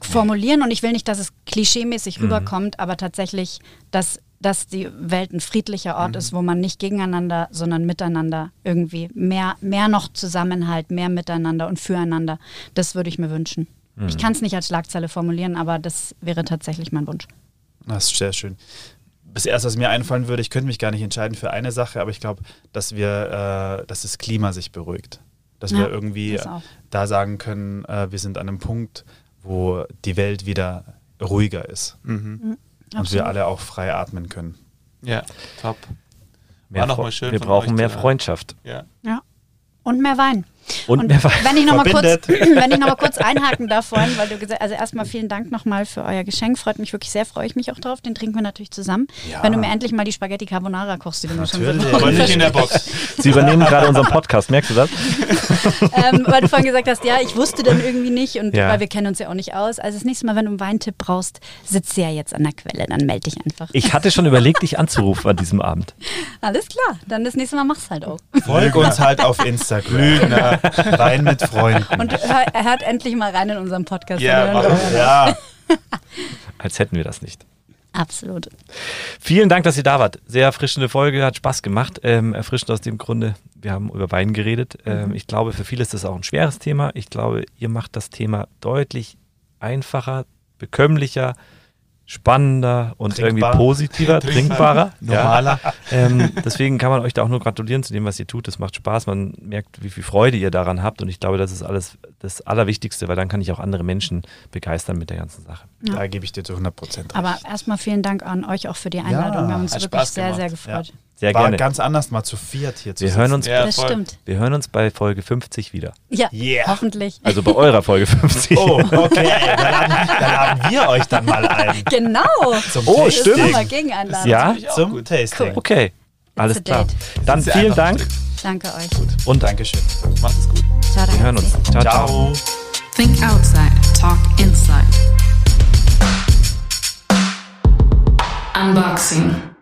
formulieren und ich will nicht, dass es klischeemäßig Mhm. rüberkommt, aber tatsächlich, dass dass die Welt ein friedlicher Ort ist, wo man nicht gegeneinander, sondern miteinander irgendwie mehr, mehr noch Zusammenhalt, mehr miteinander und füreinander. Das würde ich mir wünschen. Ich kann es nicht als Schlagzeile formulieren, aber das wäre tatsächlich mein Wunsch. Das ist sehr schön. Das erste, was mir einfallen würde, ich könnte mich gar nicht entscheiden für eine Sache, aber ich glaube, dass wir, äh, dass das Klima sich beruhigt. Dass Ja, wir irgendwie das da sagen können, äh, wir sind an einem Punkt, wo die Welt wieder ruhiger ist Mhm. und Absolut. wir alle auch frei atmen können. Ja, top. Mehr War noch Fre- mal schön wir von brauchen euch mehr. Freundschaft. Ja. Ja. Und mehr Wein. Und, mehr Wein. Wenn ich noch mal kurz, Verbindet. wenn ich noch mal kurz einhaken darf vorhin, weil du gesagt also erstmal vielen Dank nochmal für euer Geschenk. Freut mich wirklich sehr, freue ich mich auch drauf. Den trinken wir natürlich zusammen. Ja. Wenn du mir endlich mal die Spaghetti Carbonara kochst, die du mir schon so Aber nicht in der Box. Sie übernehmen gerade unseren Podcast, merkst du das? ähm, weil du vorhin gesagt hast, ja, ich wusste dann irgendwie nicht und Ja. weil wir kennen uns ja auch nicht aus. Also das nächste Mal, wenn du einen Weintipp brauchst, sitzt ja jetzt an der Quelle, dann melde dich einfach. Ich hatte schon überlegt, dich anzurufen an diesem Abend. Alles klar, dann das nächste Mal mach's halt auch. Folg uns halt auf Instagram. Wein mit Freunden. Und hör, hört endlich mal rein in unseren Podcast. Hören wir- ja, Als hätten wir das nicht. Absolut. Vielen Dank, dass ihr da wart. Sehr erfrischende Folge, hat Spaß gemacht. Ähm, erfrischend aus dem Grunde, wir haben über Wein geredet. Ähm, ich glaube, für viele ist das auch ein schweres Thema. Ich glaube, ihr macht das Thema deutlich einfacher, bekömmlicher, spannender und Trinkbar. irgendwie positiver, trinkbarer. Normaler. Ja. Ähm, deswegen kann man euch da auch nur gratulieren zu dem, was ihr tut. Das macht Spaß. Man merkt, wie viel Freude ihr daran habt. Und ich glaube, das ist alles das Allerwichtigste, weil dann kann ich auch andere Menschen begeistern mit der ganzen Sache. da gebe ich dir zu 100 Prozent Aber erstmal vielen Dank an euch auch für die Einladung. wir haben uns hat wirklich sehr, gemacht. sehr gefreut. Sehr War gerne. ganz anders mal zu viert hier zu Wir sitzen. hören uns Ja, das voll. stimmt. Wir hören uns bei Folge 50 wieder. Ja, Yeah. hoffentlich. Also bei eurer Folge 50. Oh, okay. Dann laden, dann laden wir euch dann mal ein. Genau. Zum Oh, ist stimmt. nochmal Gegeneinladung. Ja? Zum gut. Tasting. Okay, alles klar. Dann vielen Dank. Danke euch. und Dankeschön. Macht es gut. Ciao, wir hören uns. Ciao, ciao. Ciao. Think outside, talk inside. Unboxing.